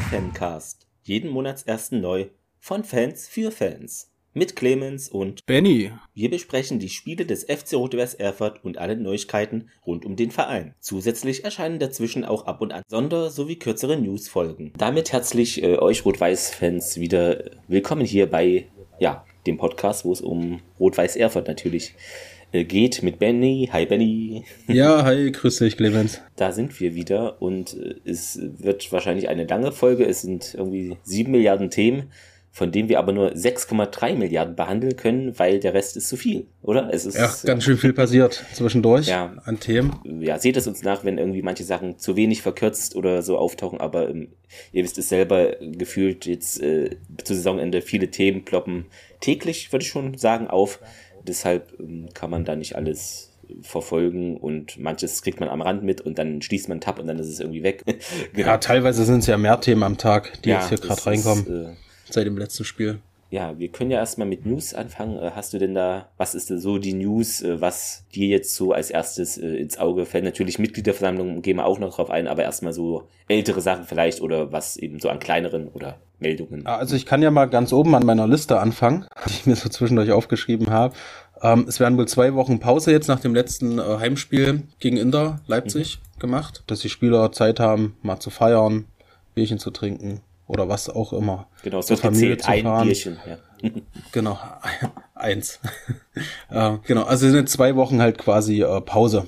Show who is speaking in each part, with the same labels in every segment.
Speaker 1: Fancast. Jeden Monatsersten neu von Fans für Fans. Mit Clemens und
Speaker 2: Benny.
Speaker 1: Wir besprechen die Spiele des FC Rot-Weiß Erfurt und alle Neuigkeiten rund um den Verein. Zusätzlich erscheinen dazwischen auch ab und an Sonder- sowie kürzere Newsfolgen. Damit herzlich äh, euch Rot-Weiß-Fans wieder willkommen hier bei ja, dem Podcast, wo es um Rot-Weiß Erfurt natürlich äh, geht mit Benny. Hi Benny.
Speaker 2: Ja, hi, grüß dich, Clemens.
Speaker 1: Da sind wir wieder und äh, es wird wahrscheinlich eine lange Folge. Es sind irgendwie sieben Milliarden Themen, von denen wir aber nur 6,3 Milliarden behandeln können, weil der Rest ist zu viel, oder?
Speaker 2: Es ist ja, ganz schön viel passiert zwischendurch
Speaker 1: ja,
Speaker 2: an Themen.
Speaker 1: Ja, seht es uns nach, wenn irgendwie manche Sachen zu wenig verkürzt oder so auftauchen, aber ähm, ihr wisst es selber, gefühlt jetzt äh, zu Saisonende viele Themen ploppen täglich, würde ich schon sagen, auf. Deshalb ähm, kann man da nicht alles verfolgen und manches kriegt man am Rand mit und dann schließt man Tab und dann ist es irgendwie weg.
Speaker 2: genau. Ja, teilweise sind es ja mehr Themen am Tag, die ja, jetzt hier gerade reinkommen. Ist, äh, seit dem letzten Spiel.
Speaker 1: Ja, wir können ja erstmal mit News anfangen. Äh, hast du denn da, was ist denn so die News, äh, was dir jetzt so als erstes ins Auge fällt? Natürlich Mitgliederversammlungen gehen wir auch noch drauf ein, aber erstmal so ältere Sachen vielleicht oder was eben so an kleineren oder Meldungen.
Speaker 2: Also ich kann ja mal ganz oben an meiner Liste anfangen, die ich mir so zwischendurch aufgeschrieben habe. Ähm, es werden wohl zwei Wochen Pause jetzt nach dem letzten äh, Heimspiel gegen Inter Leipzig mhm. gemacht, dass die Spieler Zeit haben, mal zu feiern, Bierchen zu trinken oder was auch immer.
Speaker 1: Genau, es wird Familie gezählt, ein fahren. Bierchen, ja.
Speaker 2: genau, eins. äh, genau, also sind zwei Wochen halt quasi äh, Pause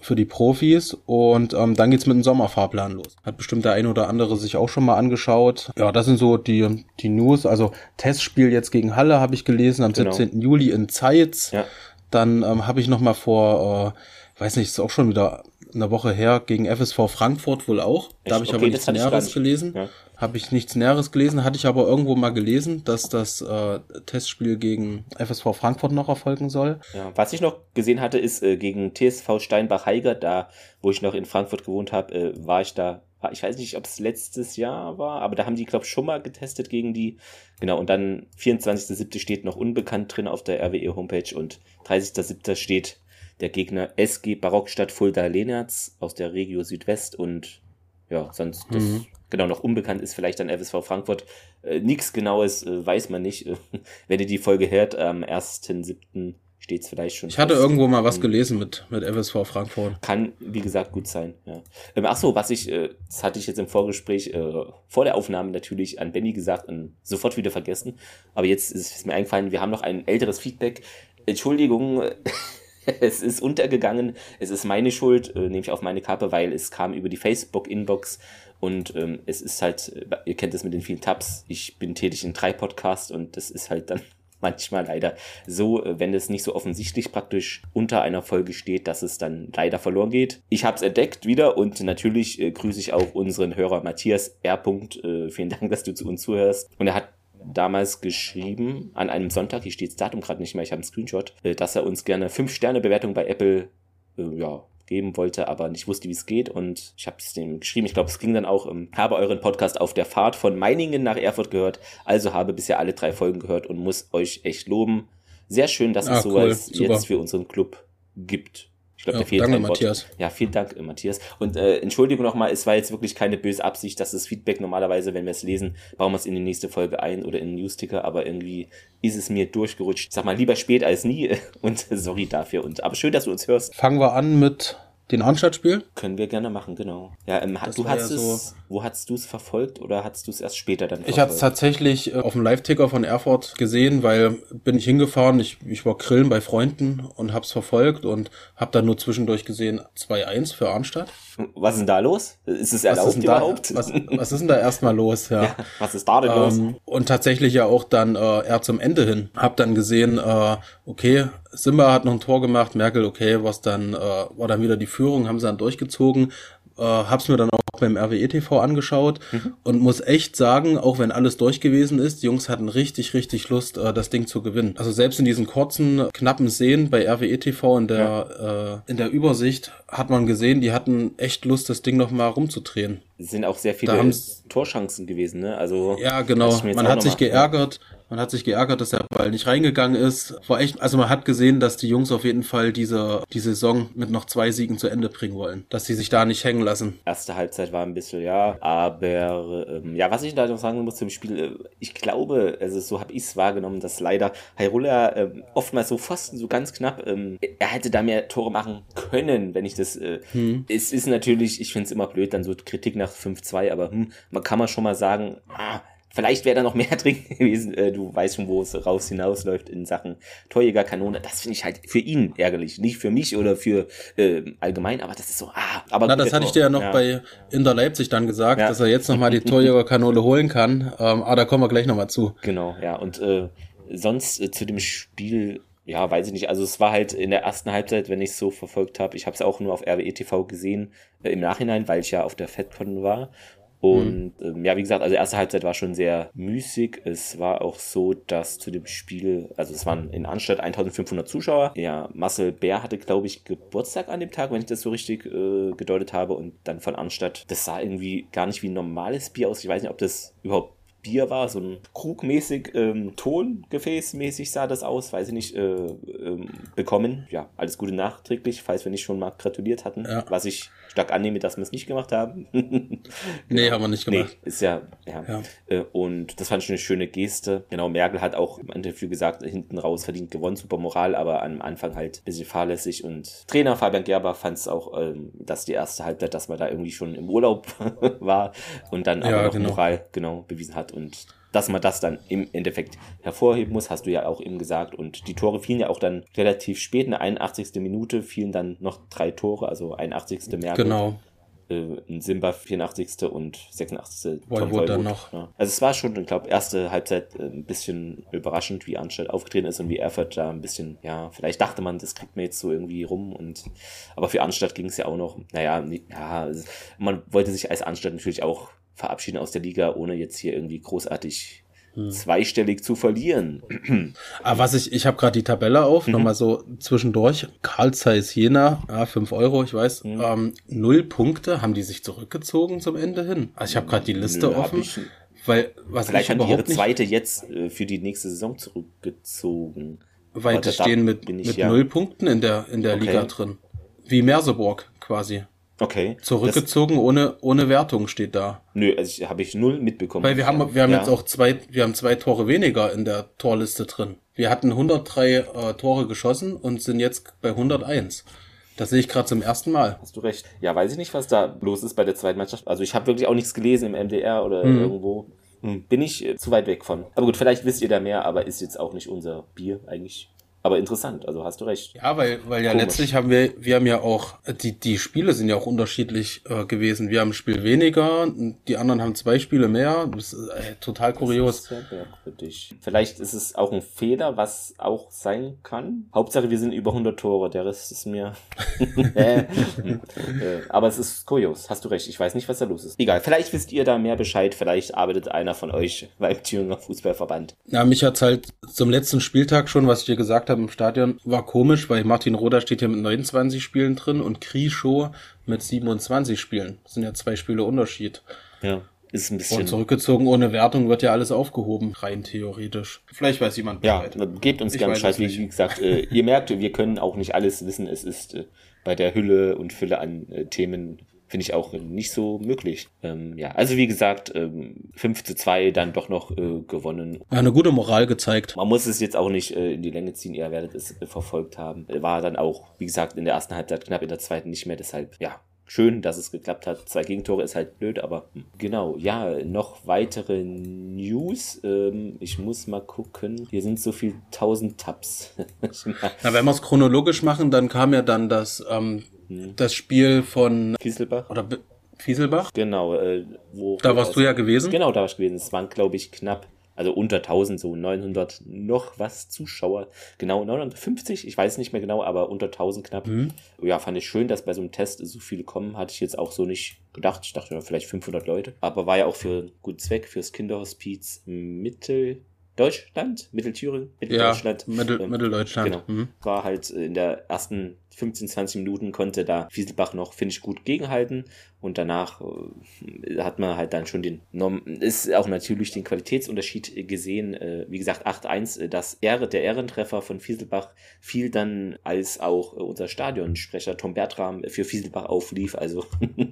Speaker 2: für die Profis und ähm, dann geht's mit dem Sommerfahrplan los. Hat bestimmt der ein oder andere sich auch schon mal angeschaut. Ja, das sind so die, die News. Also Testspiel jetzt gegen Halle habe ich gelesen am genau. 17. Juli in Zeitz. Ja. Dann ähm, habe ich noch mal vor, äh, weiß nicht, ist auch schon wieder eine Woche her, gegen FSV Frankfurt wohl auch. Da habe ich okay, aber nichts Näheres gelesen. Ja. Habe ich nichts Näheres gelesen, hatte ich aber irgendwo mal gelesen, dass das äh, Testspiel gegen FSV Frankfurt noch erfolgen soll.
Speaker 1: Ja, was ich noch gesehen hatte, ist äh, gegen TSV Steinbach-Heiger, da wo ich noch in Frankfurt gewohnt habe, äh, war ich da ich weiß nicht, ob es letztes Jahr war, aber da haben die, glaube ich, schon mal getestet gegen die. Genau, und dann 24.07. steht noch unbekannt drin auf der RWE-Homepage und 30.07. steht der Gegner SG Barockstadt Fulda Lehnertz aus der Regio Südwest und ja, sonst das mhm. genau noch unbekannt ist vielleicht dann FSV Frankfurt. Äh, Nichts genaues äh, weiß man nicht. Wenn ihr die Folge hört, am 1.7. steht es vielleicht schon.
Speaker 2: Ich hatte fest. irgendwo mal was gelesen mit, mit FSV Frankfurt.
Speaker 1: Kann, wie gesagt, gut sein. Ja. Ähm, ach so, was ich, äh, das hatte ich jetzt im Vorgespräch äh, vor der Aufnahme natürlich an Benny gesagt und sofort wieder vergessen. Aber jetzt ist es mir eingefallen, wir haben noch ein älteres Feedback. Entschuldigung, es ist untergegangen. Es ist meine Schuld, äh, nehme ich auf meine Kappe, weil es kam über die Facebook-Inbox und ähm, es ist halt, äh, ihr kennt es mit den vielen Tabs. Ich bin tätig in drei Podcasts und das ist halt dann manchmal leider so, äh, wenn es nicht so offensichtlich praktisch unter einer Folge steht, dass es dann leider verloren geht. Ich habe es entdeckt wieder und natürlich äh, grüße ich auch unseren Hörer Matthias R. Äh, vielen Dank, dass du zu uns zuhörst. Und er hat damals geschrieben, an einem Sonntag, hier steht das Datum gerade nicht mehr, ich habe einen Screenshot, äh, dass er uns gerne 5-Sterne-Bewertung bei Apple äh, ja, geben wollte, aber nicht wusste, wie es geht. Und ich habe es dem geschrieben, ich glaube, es ging dann auch, ähm, habe euren Podcast auf der Fahrt von Meiningen nach Erfurt gehört, also habe bisher alle drei Folgen gehört und muss euch echt loben. Sehr schön, dass ah, es sowas cool, jetzt für unseren Club gibt. Ich glaube, ja, der fehlt danke, Matthias. Ja, vielen Dank, äh, Matthias. Und äh, Entschuldigung nochmal, es war jetzt wirklich keine böse Absicht, dass das Feedback normalerweise, wenn wir es lesen, bauen wir es in die nächste Folge ein oder in den Newsticker, aber irgendwie ist es mir durchgerutscht. Sag mal, lieber spät als nie und sorry dafür. Und aber schön, dass du uns hörst.
Speaker 2: Fangen wir an mit den Anstadtspiel?
Speaker 1: Können wir gerne machen, genau. Ja, ähm, du hast ja es, so wo hast du es verfolgt oder hast du es erst später dann
Speaker 2: verfolgt? Ich hatte es tatsächlich äh, auf dem Live-Ticker von Erfurt gesehen, weil bin ich hingefahren, ich, ich war grillen bei Freunden und hab's verfolgt und hab dann nur zwischendurch gesehen 2-1 für Arnstadt.
Speaker 1: Was ist denn da los? Ist es erlaubt ist überhaupt?
Speaker 2: Da, was, was, ist denn da erstmal los? Ja. ja
Speaker 1: was ist da denn los?
Speaker 2: Ähm, und tatsächlich ja auch dann äh, eher zum Ende hin. Hab dann gesehen, äh, okay, Simba hat noch ein Tor gemacht, Merkel, okay, was dann, äh, war dann wieder die Führung, haben sie dann durchgezogen, äh, hab's mir dann auch beim RWE TV angeschaut mhm. und muss echt sagen, auch wenn alles durch gewesen ist, die Jungs hatten richtig, richtig Lust, äh, das Ding zu gewinnen. Also selbst in diesen kurzen, knappen Szenen bei RWE TV in der, ja. äh, in der Übersicht hat man gesehen, die hatten echt Lust, das Ding nochmal rumzudrehen.
Speaker 1: Es sind auch sehr viele Torchancen gewesen, ne? Also
Speaker 2: ja, genau. Man hat sich geärgert. Man hat sich geärgert, dass der Ball nicht reingegangen ist. War echt, also man hat gesehen, dass die Jungs auf jeden Fall diese die Saison mit noch zwei Siegen zu Ende bringen wollen, dass sie sich da nicht hängen lassen.
Speaker 1: Erste Halbzeit war ein bisschen, ja. Aber ähm, ja, was ich da noch sagen muss zum Spiel, äh, ich glaube, also so habe ich es wahrgenommen, dass leider Hyrule äh, oftmals so fast so ganz knapp, ähm, er hätte da mehr Tore machen können, wenn ich das. Äh, hm. Es ist natürlich, ich finde es immer blöd, dann so Kritik nach 5-2, aber hm, man kann man schon mal sagen, ah, Vielleicht wäre da noch mehr drin gewesen. Äh, du weißt schon, wo es raus hinausläuft in Sachen Torjägerkanone. Das finde ich halt für ihn ärgerlich. Nicht für mich oder für äh, allgemein, aber das ist so, ah. Aber
Speaker 2: Na, das hatte ich dir ja noch ja. bei Inter Leipzig dann gesagt, ja. dass er jetzt nochmal die Torjägerkanone holen kann. Ähm, aber da kommen wir gleich nochmal zu.
Speaker 1: Genau, ja. Und äh, sonst äh, zu dem Spiel ja, weiß ich nicht. Also es war halt in der ersten Halbzeit, wenn ich es so verfolgt habe, ich habe es auch nur auf RWE TV gesehen äh, im Nachhinein, weil ich ja auf der FedCon war und mhm. ähm, ja, wie gesagt, also erste Halbzeit war schon sehr müßig. Es war auch so, dass zu dem Spiel, also es waren in Anstatt 1500 Zuschauer. Ja, Marcel Bär hatte, glaube ich, Geburtstag an dem Tag, wenn ich das so richtig äh, gedeutet habe. Und dann von Anstatt, das sah irgendwie gar nicht wie ein normales Bier aus. Ich weiß nicht, ob das überhaupt Bier war, so ein krugmäßig, ähm, Tongefäßmäßig sah das aus, weiß ich nicht, äh, ähm, bekommen. Ja, alles Gute nachträglich, falls wir nicht schon mal gratuliert hatten, ja. was ich stark annehme, dass wir es nicht gemacht haben.
Speaker 2: genau. Nee, haben wir nicht gemacht.
Speaker 1: Nee, ist ja, ja. ja. Äh, und das fand ich eine schöne Geste. Genau, Merkel hat auch im Interview gesagt, hinten raus verdient gewonnen, super Moral, aber am Anfang halt ein bisschen fahrlässig. Und Trainer Fabian Gerber fand es auch, ähm, dass die erste Halbzeit, dass man da irgendwie schon im Urlaub war und dann aber ja, noch genau. Moral genau bewiesen hat und dass man das dann im Endeffekt hervorheben muss, hast du ja auch eben gesagt. Und die Tore fielen ja auch dann relativ spät, in der 81. Minute fielen dann noch drei Tore, also 81. Merkel.
Speaker 2: Genau.
Speaker 1: Äh, ein Simba 84. und 86.
Speaker 2: Tom Vollwood. dann noch.
Speaker 1: Ja. Also es war schon, ich glaube, erste Halbzeit äh, ein bisschen überraschend, wie Anstalt aufgetreten ist und wie Erfurt da ein bisschen, ja, vielleicht dachte man, das kriegt man jetzt so irgendwie rum und aber für Anstalt ging es ja auch noch, naja, ja, man wollte sich als Anstalt natürlich auch verabschieden aus der Liga, ohne jetzt hier irgendwie großartig hm. zweistellig zu verlieren.
Speaker 2: Aber ah, was ich, ich habe gerade die Tabelle auf, mhm. nochmal so zwischendurch. Karl Zeiss Jena, ja, 5 Euro, ich weiß. Mhm. Ähm, null Punkte, haben die sich zurückgezogen zum Ende hin? Also ich habe gerade die Liste Nö, offen. Ich, weil, was
Speaker 1: Vielleicht haben die ihre zweite jetzt äh, für die nächste Saison zurückgezogen.
Speaker 2: Weil die stehen mit, mit null Punkten in der, in der okay. Liga drin. Wie Merseburg quasi.
Speaker 1: Okay.
Speaker 2: Zurückgezogen das, ohne, ohne Wertung steht da.
Speaker 1: Nö, also habe ich null mitbekommen.
Speaker 2: Weil wir haben, wir haben ja. jetzt auch zwei, wir haben zwei Tore weniger in der Torliste drin. Wir hatten 103 äh, Tore geschossen und sind jetzt bei 101. Das sehe ich gerade zum ersten Mal.
Speaker 1: Hast du recht. Ja, weiß ich nicht, was da los ist bei der zweiten Mannschaft. Also ich habe wirklich auch nichts gelesen im MDR oder hm. irgendwo. Hm, bin ich äh, zu weit weg von. Aber gut, vielleicht wisst ihr da mehr, aber ist jetzt auch nicht unser Bier eigentlich. Aber interessant, also hast du recht.
Speaker 2: Ja, weil, weil ja Komisch. letztlich haben wir, wir haben ja auch, die, die Spiele sind ja auch unterschiedlich äh, gewesen. Wir haben ein Spiel weniger, die anderen haben zwei Spiele mehr. Das ist äh, total kurios. Sehr
Speaker 1: merkwürdig. Vielleicht ist es auch ein Fehler, was auch sein kann. Hauptsache, wir sind über 100 Tore, der Rest ist mir. äh, aber es ist kurios, hast du recht. Ich weiß nicht, was da los ist. Egal, vielleicht wisst ihr da mehr Bescheid, vielleicht arbeitet einer von euch beim Thüringer Fußballverband.
Speaker 2: Ja, mich hat's halt zum letzten Spieltag schon, was ich dir gesagt habe im Stadion, war komisch, weil Martin Roder steht hier mit 29 Spielen drin und Krischow mit 27 Spielen. Das sind ja zwei Spiele Unterschied.
Speaker 1: Ja. Ist ein bisschen. Und
Speaker 2: zurückgezogen ohne Wertung wird ja alles aufgehoben, rein theoretisch. Vielleicht weiß jemand
Speaker 1: Bescheid. Ja, gebt uns gerne Bescheid. Wie, wie gesagt, äh, ihr merkt, wir können auch nicht alles wissen. Es ist äh, bei der Hülle und Fülle an äh, Themen finde ich auch nicht so möglich. Ähm, ja, also wie gesagt, ähm, 5 zu 2 dann doch noch äh, gewonnen.
Speaker 2: Ja, eine gute Moral gezeigt.
Speaker 1: Man muss es jetzt auch nicht äh, in die Länge ziehen, ihr werdet es äh, verfolgt haben. War dann auch, wie gesagt, in der ersten Halbzeit knapp, in der zweiten nicht mehr, deshalb, ja, schön, dass es geklappt hat. Zwei Gegentore ist halt blöd, aber hm. genau. Ja, noch weitere News. Ähm, ich muss mal gucken. Hier sind so viel tausend Tabs.
Speaker 2: Na, wenn wir es chronologisch machen, dann kam ja dann das ähm, hm. Das Spiel von
Speaker 1: Fieselbach.
Speaker 2: Oder B Fieselbach?
Speaker 1: Genau, äh,
Speaker 2: wo. Da warst du ja gewesen?
Speaker 1: Genau, da war ich gewesen. Es waren, glaube ich, knapp, also unter 1000, so 900 noch was Zuschauer. Genau, 950, ich weiß nicht mehr genau, aber unter 1000 knapp. Mhm. Ja, fand ich schön, dass bei so einem Test so viele kommen. Hatte ich jetzt auch so nicht gedacht. Ich dachte vielleicht 500 Leute. Aber war ja auch für einen guten Zweck, fürs Kinderhospiz Mittel. Deutschland, Mittelthüringen,
Speaker 2: Mitteldeutschland. Ja, Mittel, ähm, Mitteldeutschland. Genau.
Speaker 1: Mhm. War halt in der ersten 15, 20 Minuten konnte da Fieselbach noch, finde ich, gut gegenhalten. Und danach äh, hat man halt dann schon den, ist auch natürlich den Qualitätsunterschied gesehen. Äh, wie gesagt, 8-1, äh, das Ehre, der Ehrentreffer von Fieselbach fiel dann, als auch äh, unser Stadionsprecher Tom Bertram für Fieselbach auflief. Also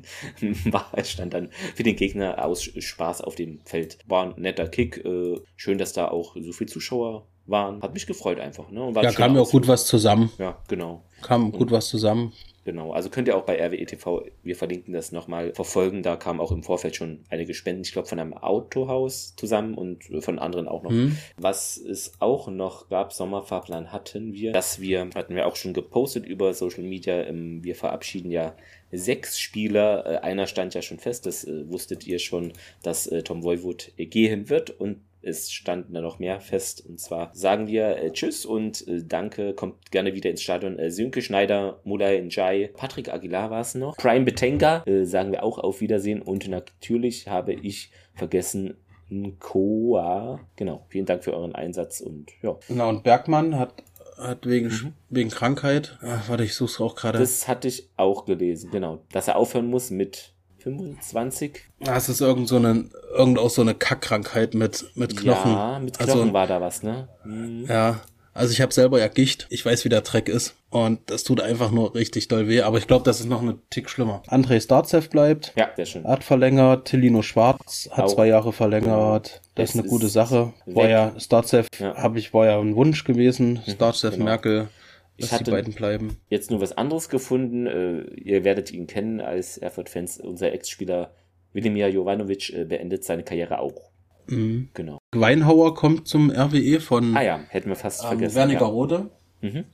Speaker 1: war, stand dann für den Gegner aus Spaß auf dem Feld. War ein netter Kick. Äh, schön, dass da auch so viele Zuschauer waren. Hat mich gefreut einfach. Ne?
Speaker 2: ja, kam mir auch gut was zusammen.
Speaker 1: Ja, genau.
Speaker 2: Kam gut was zusammen.
Speaker 1: Genau, also könnt ihr auch bei RWE TV, wir verlinken das nochmal, verfolgen. Da kamen auch im Vorfeld schon einige Spenden, ich glaube von einem Autohaus zusammen und von anderen auch noch. Mhm. Was es auch noch gab, Sommerfahrplan hatten wir, dass wir, hatten wir auch schon gepostet über Social Media, ähm, wir verabschieden ja sechs Spieler. Äh, einer stand ja schon fest, das äh, wusstet ihr schon, dass äh, Tom Voivod gehen wird und es standen da noch mehr fest. Und zwar sagen wir äh, Tschüss und äh, Danke. Kommt gerne wieder ins Stadion. Äh, Sönke Schneider, Mulay Njai, Patrick Aguilar war es noch. Prime Betenga äh, sagen wir auch auf Wiedersehen. Und natürlich habe ich vergessen, Nkoa. Genau. Vielen Dank für euren Einsatz und ja.
Speaker 2: Genau, und Bergmann hat hat wegen, mhm. wegen Krankheit. Ach, warte, ich such's auch gerade.
Speaker 1: Das hatte ich auch gelesen, genau. Dass er aufhören muss mit 25.
Speaker 2: Das ist irgend so eine, irgend auch so eine Kackkrankheit mit, mit Knochen.
Speaker 1: Ja, mit Knochen also, war da was, ne?
Speaker 2: Mhm. Ja. Also ich habe selber ja Gicht. Ich weiß, wie der Dreck ist. Und das tut einfach nur richtig doll weh. Aber ich glaube, das ist noch eine Tick schlimmer. André Starzev bleibt.
Speaker 1: Ja, sehr schön.
Speaker 2: Hat verlängert. Tillino Schwarz hat auch. zwei Jahre verlängert. Das es ist eine gute Sache. War ja, Starzev, ja. habe ich, war ja ein Wunsch gewesen. Mhm, Starzev, genau. Merkel. Ich hatte die beiden bleiben.
Speaker 1: jetzt nur was anderes gefunden. Äh, ihr werdet ihn kennen als Erfurt-Fans. Unser Ex-Spieler Wilimir Jovanovic äh, beendet seine Karriere auch.
Speaker 2: Mhm. Genau. Weinhauer kommt zum RWE von.
Speaker 1: Ah ja, hätten wir fast ähm, vergessen.
Speaker 2: Wernigerode. Ja. Mhm.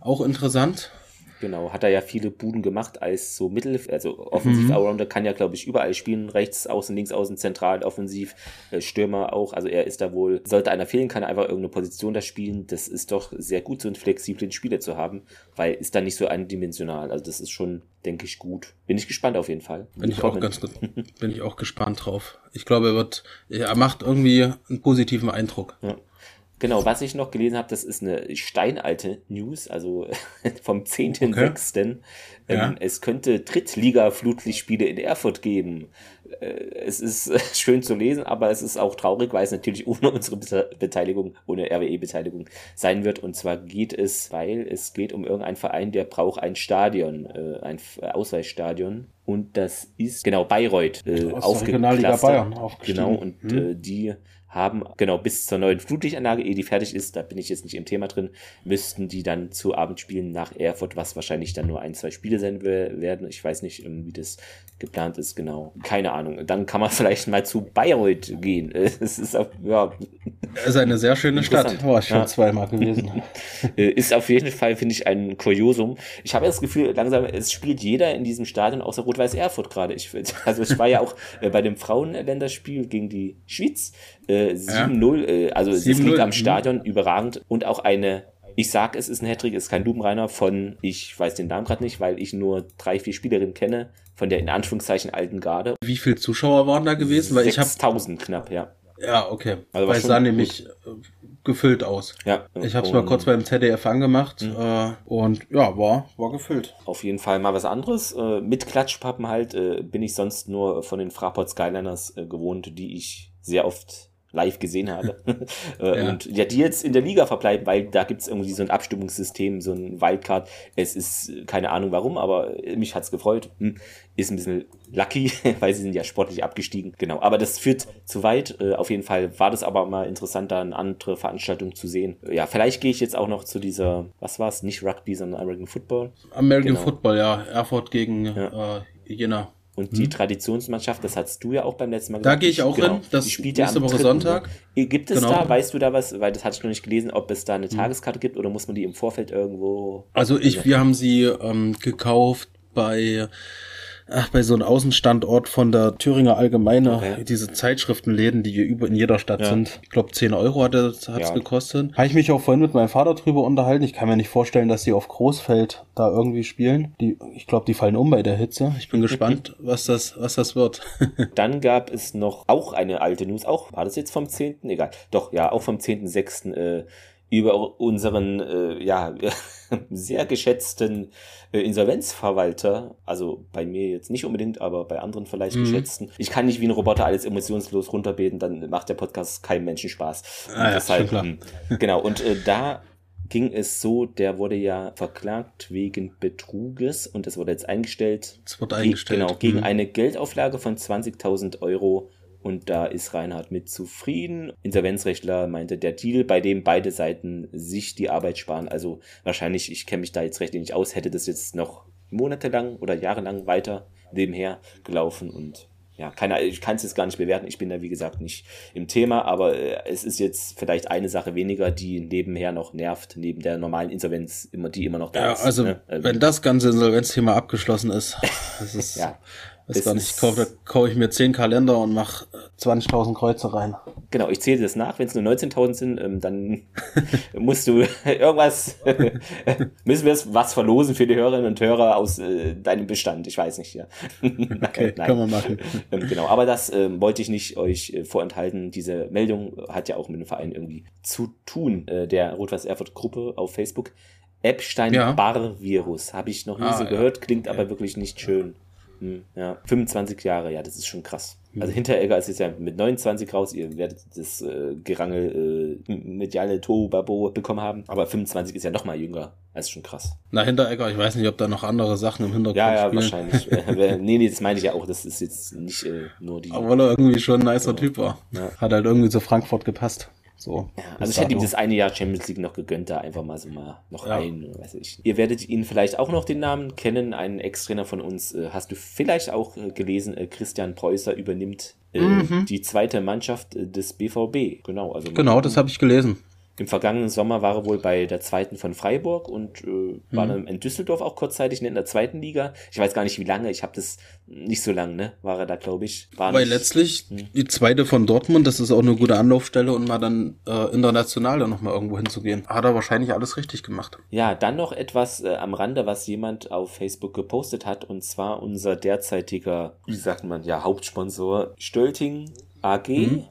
Speaker 2: Auch interessant.
Speaker 1: Genau, hat er ja viele Buden gemacht als so Mittel, also offensiv mhm. Kann ja, glaube ich, überall spielen, rechts außen, links außen, zentral, offensiv, äh, Stürmer auch. Also er ist da wohl, sollte einer fehlen, kann er einfach irgendeine Position da spielen. Das ist doch sehr gut, so einen flexiblen Spieler zu haben, weil ist da nicht so eindimensional. Also das ist schon, denke ich, gut. Bin ich gespannt auf jeden Fall.
Speaker 2: Bin ich auch ganz bin ich auch gespannt drauf. Ich glaube, er wird, er macht irgendwie einen positiven Eindruck.
Speaker 1: Ja. Genau, was ich noch gelesen habe, das ist eine steinalte News, also vom 10.06. Okay. Ähm, ja. Es könnte Drittliga-Flutlichtspiele in Erfurt geben. Äh, es ist schön zu lesen, aber es ist auch traurig, weil es natürlich ohne unsere Beteiligung, ohne RWE-Beteiligung sein wird. Und zwar geht es, weil es geht um irgendeinen Verein, der braucht ein Stadion, äh, ein Ausweichstadion. Und das ist, genau, Bayreuth.
Speaker 2: Äh, Aus der Regionalliga Bayern
Speaker 1: aufgestiegen. Genau, und hm. äh, die haben, genau, bis zur neuen Flutlichtanlage, ehe die fertig ist, da bin ich jetzt nicht im Thema drin, müssten die dann zu Abendspielen nach Erfurt, was wahrscheinlich dann nur ein, zwei Spiele sein werden. Ich weiß nicht, ähm, wie das geplant ist, genau. Keine Ahnung. Dann kann man vielleicht mal zu Bayreuth gehen. Es ist auf, ja.
Speaker 2: Es ist eine sehr schöne Stadt. War ich schon ja. zweimal gewesen.
Speaker 1: Äh, ist auf jeden Fall, finde ich, ein Kuriosum. Ich habe das Gefühl, langsam, es spielt jeder in diesem Stadion außer Rot-Weiß Erfurt gerade. Ich, also ich war ja auch äh, bei dem Frauenländerspiel gegen die Schweiz. Äh, 7-0, ja. äh, also es liegt am Stadion, überragend. Und auch eine ich sag, es ist ein Hattrick, es ist kein Lupenreiner von, ich weiß den Namen gerade nicht, weil ich nur drei, vier Spielerinnen kenne, von der in Anführungszeichen alten Garde.
Speaker 2: Wie viele Zuschauer waren da gewesen?
Speaker 1: Weil 6000 knapp, ja.
Speaker 2: Ja, okay. Also weil es sah nämlich gut. Äh, gefüllt aus.
Speaker 1: Ja.
Speaker 2: Ich habe es mal kurz beim ZDF angemacht mhm. äh, und ja, war, war gefüllt.
Speaker 1: Auf jeden Fall mal was anderes. Äh, mit Klatschpappen halt bin ich sonst nur von den Fraport Skyliners gewohnt, die ich sehr oft live gesehen habe. Äh, ja. Und ja, die jetzt in der Liga verbleiben, weil da gibt es irgendwie so ein Abstimmungssystem, so ein Wildcard. Es ist äh, keine Ahnung warum, aber mich hat's gefreut. Hm, ist ein bisschen lucky, weil sie sind ja sportlich abgestiegen. Genau, aber das führt zu weit. Äh, auf jeden Fall war das aber mal interessant, da eine andere Veranstaltung zu sehen. Ja, vielleicht gehe ich jetzt auch noch zu dieser, was war es, nicht Rugby, sondern American Football.
Speaker 2: American genau. Football, ja. Erfurt gegen ja. äh, Jena.
Speaker 1: Und die hm. Traditionsmannschaft, das hast du ja auch beim letzten Mal
Speaker 2: gesagt. Da gehe ich auch genau, hin. Das spielt ja am Woche Sonntag.
Speaker 1: Gibt es genau. da, weißt du da was, weil das hatte ich noch nicht gelesen, ob es da eine hm. Tageskarte gibt oder muss man die im Vorfeld irgendwo.
Speaker 2: Also ich, wir haben sie ähm, gekauft bei ach, bei so einem Außenstandort von der Thüringer Allgemeine, okay. diese Zeitschriftenläden, die über in jeder Stadt ja. sind. Ich glaube, 10 Euro hat es ja. gekostet. Habe ich mich auch vorhin mit meinem Vater drüber unterhalten. Ich kann mir nicht vorstellen, dass sie auf Großfeld da irgendwie spielen. Die, ich glaube, die fallen um bei der Hitze. Ich bin gespannt, was das, was das wird.
Speaker 1: Dann gab es noch auch eine alte News, auch, war das jetzt vom 10.? Egal. Doch, ja, auch vom 10.6. Äh, über unseren äh, ja sehr geschätzten äh, Insolvenzverwalter, also bei mir jetzt nicht unbedingt, aber bei anderen vielleicht mhm. geschätzten. Ich kann nicht wie ein Roboter alles emotionslos runterbeten, dann macht der Podcast keinem Menschen Spaß.
Speaker 2: Ah, ja, deshalb, klar.
Speaker 1: Hm, genau, und äh, da ging es so, der wurde ja verklagt wegen Betruges und das wurde jetzt eingestellt.
Speaker 2: Es wurde eingestellt.
Speaker 1: Genau, gegen mhm. eine Geldauflage von 20.000 Euro und da ist Reinhard mit zufrieden. Insolvenzrechtler meinte, der Deal, bei dem beide Seiten sich die Arbeit sparen, also wahrscheinlich, ich kenne mich da jetzt rechtlich nicht aus, hätte das jetzt noch monatelang oder jahrelang weiter nebenher gelaufen und ja, keine, ich kann es jetzt gar nicht bewerten, ich bin da wie gesagt nicht im Thema, aber äh, es ist jetzt vielleicht eine Sache weniger, die nebenher noch nervt, neben der normalen Insolvenz, immer, die immer noch da
Speaker 2: ja,
Speaker 1: ist.
Speaker 2: Also, ne? Ähm, wenn das ganze Insolvenzthema abgeschlossen ist, das ist ja. Weiß gar nicht, ich kaufe, da kaufe ich mir 10 Kalender und mache 20.000 Kreuze rein.
Speaker 1: Genau, ich zähle das nach. Wenn es nur 19.000 sind, ähm, dann musst du irgendwas, müssen wir was verlosen für die Hörerinnen und Hörer aus äh, deinem Bestand. Ich weiß nicht, ja.
Speaker 2: okay, Nein. können wir machen.
Speaker 1: Ähm, genau, aber das ähm, wollte ich nicht euch äh, vorenthalten. Diese Meldung hat ja auch mit dem Verein irgendwie zu tun, äh, der Rot-Weiß Erfurt Gruppe auf Facebook. Epstein-Barr-Virus. Habe ich noch nie ah, so gehört, klingt ja. aber wirklich nicht schön. Hm, ja, 25 Jahre, ja, das ist schon krass. Also hm. Hinteregger ist jetzt ja mit 29 raus, ihr werdet das äh, Gerangel äh, mediale Tohu-Babo bekommen haben, aber 25 ist ja noch mal jünger. Das ist schon krass.
Speaker 2: Na, Hinteregger, ich weiß nicht, ob da noch andere Sachen im Hintergrund
Speaker 1: Ja, ja, spielen. wahrscheinlich. Nee, nee, das meine ich ja auch, das ist jetzt nicht äh, nur die...
Speaker 2: Weil er irgendwie schon ein nicer Typ war. Ja. Hat halt irgendwie zu Frankfurt gepasst. So,
Speaker 1: ja, also ich hätte ihm das eine Jahr Champions League noch gegönnt, da einfach mal so mal noch ja. rein, weiß ich. Ihr werdet ihn vielleicht auch noch den Namen kennen, einen Ex-Trainer von uns, äh, hast du vielleicht auch äh, gelesen, äh, Christian Preußer übernimmt mhm. die zweite Mannschaft des BVB. Genau, also
Speaker 2: genau, das habe ich gelesen.
Speaker 1: Im vergangenen Sommer war er wohl bei der zweiten von Freiburg und äh, war mhm. dann in Düsseldorf auch kurzzeitig in der zweiten Liga. Ich weiß gar nicht wie lange, ich habe das nicht so lange, ne? War er da, glaube ich. War
Speaker 2: Weil nicht, letztlich hm. die zweite von Dortmund, das ist auch eine gute Anlaufstelle und mal dann äh, international dann nochmal irgendwo hinzugehen. Hat er wahrscheinlich alles richtig gemacht.
Speaker 1: Ja, dann noch etwas äh, am Rande, was jemand auf Facebook gepostet hat, und zwar unser derzeitiger, wie sagt man, ja, Hauptsponsor Stölting AG. Mhm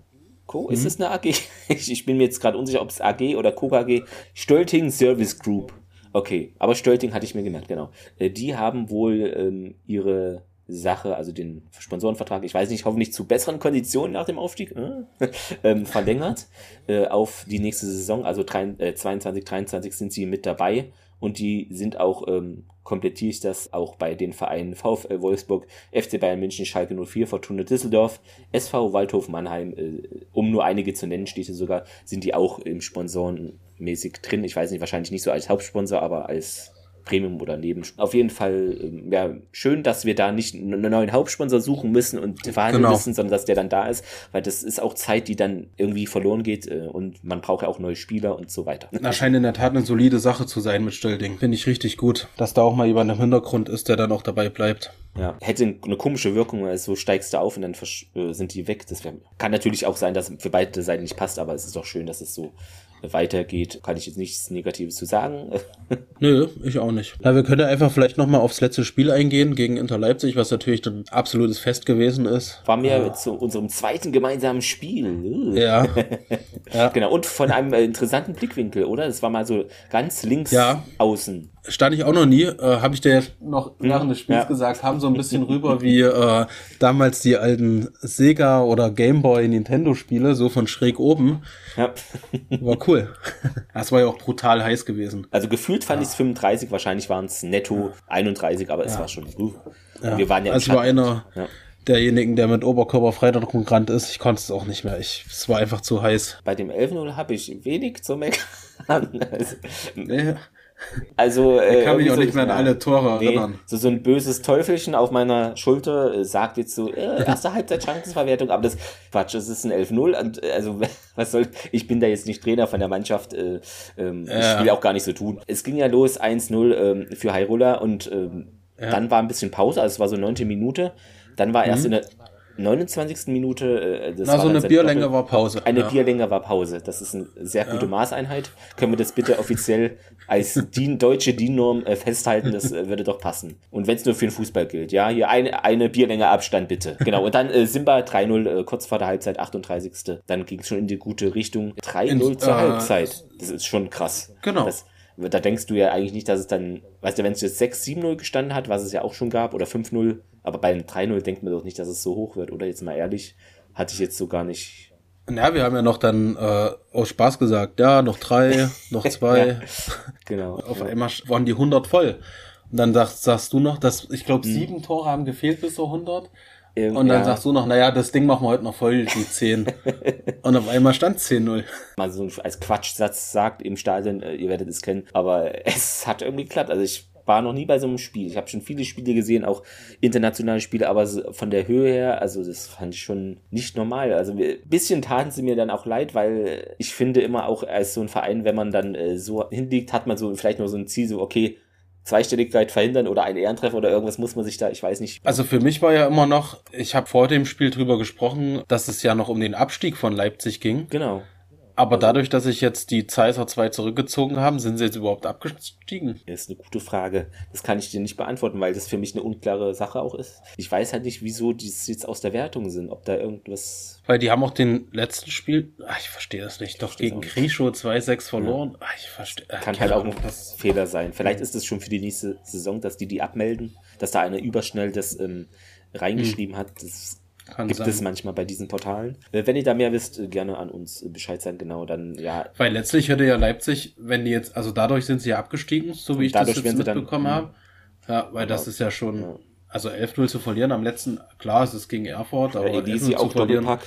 Speaker 1: Co. Mhm. Ist es eine AG? Ich, bin mir jetzt gerade unsicher, ob es AG oder Co. AG. Stölting Service Group. Okay, aber Stölting hatte ich mir gemerkt, genau. Äh, die haben wohl ähm, ihre Sache, also den Sponsorenvertrag, ich weiß nicht, hoffentlich zu besseren Konditionen nach dem Aufstieg, äh, ähm, verlängert äh, auf die nächste Saison, also drei, äh, 22, 23 sind sie mit dabei und die sind auch, ähm, komplettiere ich das auch bei den Vereinen VfL Wolfsburg, FC Bayern München, Schalke 04, Fortuna Düsseldorf, SV Waldhof Mannheim, äh, um nur einige zu nennen, steht hier sogar, sind die auch im Sponsorenmäßig drin. Ich weiß nicht, wahrscheinlich nicht so als Hauptsponsor, aber als Premium oder neben. Auf jeden Fall, ähm, ja, schön, dass wir da nicht einen neuen Hauptsponsor suchen müssen und verhandeln genau. müssen, sondern dass der dann da ist, weil das ist auch Zeit, die dann irgendwie verloren geht äh, und man braucht ja auch neue Spieler und so weiter.
Speaker 2: Das scheint in der Tat eine solide Sache zu sein mit Stölding. Finde ich richtig gut, dass da auch mal jemand im Hintergrund ist, der dann auch dabei bleibt.
Speaker 1: Ja, hätte eine komische Wirkung, weil so steigst du auf und dann äh, sind die weg. Das wär, kann natürlich auch sein, dass es für beide Seiten nicht passt, aber es ist doch schön, dass es so weitergeht, kann ich jetzt nichts Negatives zu sagen.
Speaker 2: Nö, ich auch nicht. Na, wir können einfach vielleicht nochmal aufs letzte Spiel eingehen gegen Inter Leipzig, was natürlich ein absolutes Fest gewesen ist.
Speaker 1: War mir ah. zu unserem zweiten gemeinsamen Spiel.
Speaker 2: Ja.
Speaker 1: ja. Genau, und von einem äh, interessanten Blickwinkel, oder? Das war mal so ganz links
Speaker 2: ja.
Speaker 1: außen
Speaker 2: stand ich auch noch nie, äh, habe ich dir noch hm, während des Spiels ja. gesagt, haben so ein bisschen rüber wie äh, damals die alten Sega oder Gameboy Nintendo Spiele, so von schräg oben. Ja. War cool. Das war ja auch brutal heiß gewesen.
Speaker 1: Also gefühlt fand ja. ich es 35, wahrscheinlich waren es netto 31, aber es war schon.
Speaker 2: Ja. Wir waren ja. Also war einer. Ja derjenigen, der mit Oberkörper frei dort rumgerannt ist. Ich konnte es auch nicht mehr. Ich, es war einfach zu heiß.
Speaker 1: Bei dem 11-0 habe ich wenig zu meckern. also, nee. Also,
Speaker 2: äh, ich kann mich auch nicht mehr an alle Tore nee, erinnern.
Speaker 1: So, so ein böses Teufelchen auf meiner Schulter äh, sagt jetzt so, äh, erste Halbzeit Chancensverwertung, aber das Quatsch, es ist ein 11-0 und äh, also was soll, ich bin da jetzt nicht Trainer von der Mannschaft, äh, ähm, ja. ich will auch gar nicht so tun. Es ging ja los 1-0 ähm, für Hyrule und ähm, ja. dann war ein bisschen Pause, also es war so neunte Minute, dann war erst mhm. in der 29. Minute.
Speaker 2: Äh, das Na, so eine Bierlänge Doppel war Pause.
Speaker 1: Eine ja. Bierlänge war Pause. Das ist eine sehr gute ja. Maßeinheit. Können wir das bitte offiziell als DIN, deutsche DIN-Norm äh, festhalten? Das äh, würde doch passen. Und wenn es nur für den Fußball gilt, ja, hier eine, eine Bierlänge Abstand bitte. Genau. Und dann äh, Simba 3-0, äh, kurz vor der Halbzeit, 38. Dann ging es schon in die gute Richtung. 3-0 zur äh, Halbzeit. Das ist schon krass.
Speaker 2: Genau.
Speaker 1: Das, da denkst du ja eigentlich nicht, dass es dann, weißt du, wenn es jetzt 6-7-0 gestanden hat, was es ja auch schon gab, oder 5-0, aber bei einem 3-0 denkt man doch nicht, dass es so hoch wird, oder jetzt mal ehrlich, hatte ich jetzt so gar nicht.
Speaker 2: Ja, wir haben ja noch dann äh, aus Spaß gesagt, ja, noch drei, noch zwei. ja,
Speaker 1: genau.
Speaker 2: Auf
Speaker 1: ja.
Speaker 2: einmal waren die 100 voll. Und dann sagst, sagst du noch, dass, ich glaube, hm. sieben Tore haben gefehlt bis zur 100. Ähm, und dann ja. sagst du noch, naja, das Ding machen wir heute noch voll, die 10. und auf einmal stand 10-0.
Speaker 1: Mal so als Quatschsatz sagt im Stadion, äh, ihr werdet es kennen, aber es hat irgendwie geklappt. Also ich war noch nie bei so einem Spiel. Ich habe schon viele Spiele gesehen, auch internationale Spiele, aber von der Höhe her, also das fand ich schon nicht normal. Also ein bisschen taten sie mir dann auch leid, weil ich finde immer auch als so ein Verein, wenn man dann äh, so hinliegt, hat man so vielleicht nur so ein Ziel, so okay, Zweistelligkeit verhindern oder ein Ehrentreffer oder irgendwas muss man sich da, ich weiß nicht.
Speaker 2: Also für mich war ja immer noch, ich habe vor dem Spiel drüber gesprochen, dass es ja noch um den Abstieg von Leipzig ging.
Speaker 1: Genau.
Speaker 2: Aber dadurch, dass sich jetzt die Zeiser 2 zurückgezogen haben, sind sie jetzt überhaupt abgestiegen?
Speaker 1: Das ist eine gute Frage. Das kann ich dir nicht beantworten, weil das für mich eine unklare Sache auch ist. Ich weiß halt nicht, wieso die jetzt aus der Wertung sind, ob da irgendwas.
Speaker 2: Weil die haben auch den letzten Spiel, ach, ich verstehe das nicht, doch gegen Grischow 2-6 verloren. Ja. Ach, ich verstehe.
Speaker 1: Kann halt auch ein Fehler sein. Vielleicht ist es schon für die nächste Saison, dass die die abmelden, dass da einer überschnell das ähm, reingeschrieben hm. hat. Das kann Gibt sein. es manchmal bei diesen Portalen. Äh, wenn ihr da mehr wisst, äh, gerne an uns Bescheid sein, genau, dann ja.
Speaker 2: Weil letztlich hätte ja Leipzig, wenn die jetzt, also dadurch sind sie ja abgestiegen, so wie ich das jetzt mitbekommen dann, habe. Ja, weil das ist ja schon, ja. also 11-0 zu verlieren am letzten, klar, es ist gegen Erfurt, aber ja,
Speaker 1: Elisi auch Doppelpack.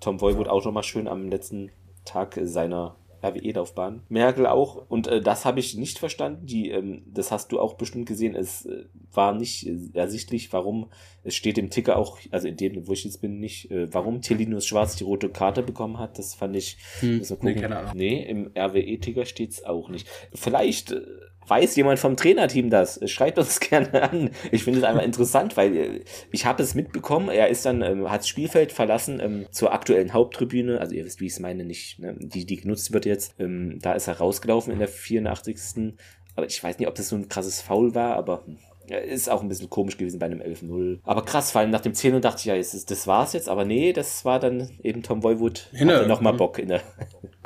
Speaker 1: Tom Voivod auch nochmal schön am letzten Tag seiner RWE-Laufbahn. Merkel auch. Und äh, das habe ich nicht verstanden. Die, ähm, das hast du auch bestimmt gesehen. Es äh, war nicht äh, ersichtlich, warum es steht im Ticker auch, also in dem, wo ich jetzt bin, nicht, äh, warum Telinus Schwarz die rote Karte bekommen hat. Das fand ich. Hm, nee, nee, im RWE-Ticker steht es auch nicht. Vielleicht äh, Weiß jemand vom Trainerteam das? Schreibt uns gerne an. Ich finde es einfach interessant, weil äh, ich habe es mitbekommen. Er ist dann, ähm, hat das Spielfeld verlassen ähm, zur aktuellen Haupttribüne. Also ihr wisst, wie ich es meine, nicht, ne? die, die genutzt wird jetzt. Ähm, da ist er rausgelaufen in der 84. Aber ich weiß nicht, ob das so ein krasses Foul war, aber hm. Ist auch ein bisschen komisch gewesen bei einem 11-0. Aber krass, weil nach dem 10 dachte ich, ja, ist, das war's jetzt. Aber nee, das war dann eben Tom Voivod. Hatte nochmal mhm. Bock in der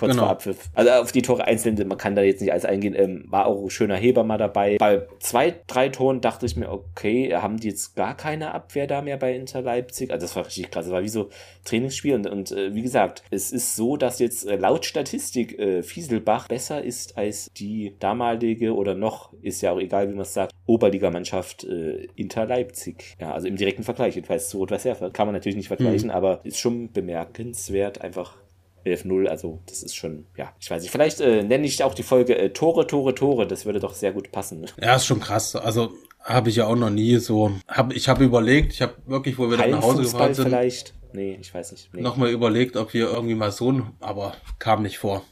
Speaker 1: kurz genau. vor Abpfiff. Also auf die Tore einzeln, man kann da jetzt nicht alles eingehen. Ähm, war auch ein schöner Heber mal dabei. Bei zwei, drei Toren dachte ich mir, okay, haben die jetzt gar keine Abwehr da mehr bei Inter Leipzig? Also das war richtig krass. Das war wie so Trainingsspiel. Und, und äh, wie gesagt, es ist so, dass jetzt äh, laut Statistik äh, Fieselbach besser ist als die damalige oder noch, ist ja auch egal, wie man es sagt, Oberligamannschaft äh, Inter Leipzig. Ja, also im direkten Vergleich, jedenfalls zu Rot-Weiß. Kann man natürlich nicht vergleichen, mhm. aber ist schon bemerkenswert, einfach 11-0, also das ist schon, ja, ich weiß nicht, vielleicht äh, nenne ich auch die Folge äh, Tore, Tore, Tore, das würde doch sehr gut passen.
Speaker 2: Ja, ist schon krass, also habe ich ja auch noch nie so, hab, ich habe überlegt, ich habe wirklich, wo wir dann nach Hause gefahren sind,
Speaker 1: vielleicht, nee, ich weiß nicht. Nee.
Speaker 2: Nochmal überlegt, ob wir irgendwie mal so, aber kam nicht vor.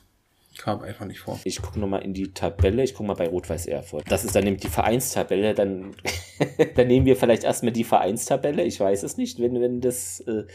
Speaker 2: Kam einfach nicht vor.
Speaker 1: Ich gucke nochmal in die Tabelle. Ich gucke mal bei Rot-Weiß Erfurt. Das ist dann nämlich die Vereinstabelle. Dann, dann nehmen wir vielleicht erstmal die Vereinstabelle. Ich weiß es nicht, wenn, wenn das äh,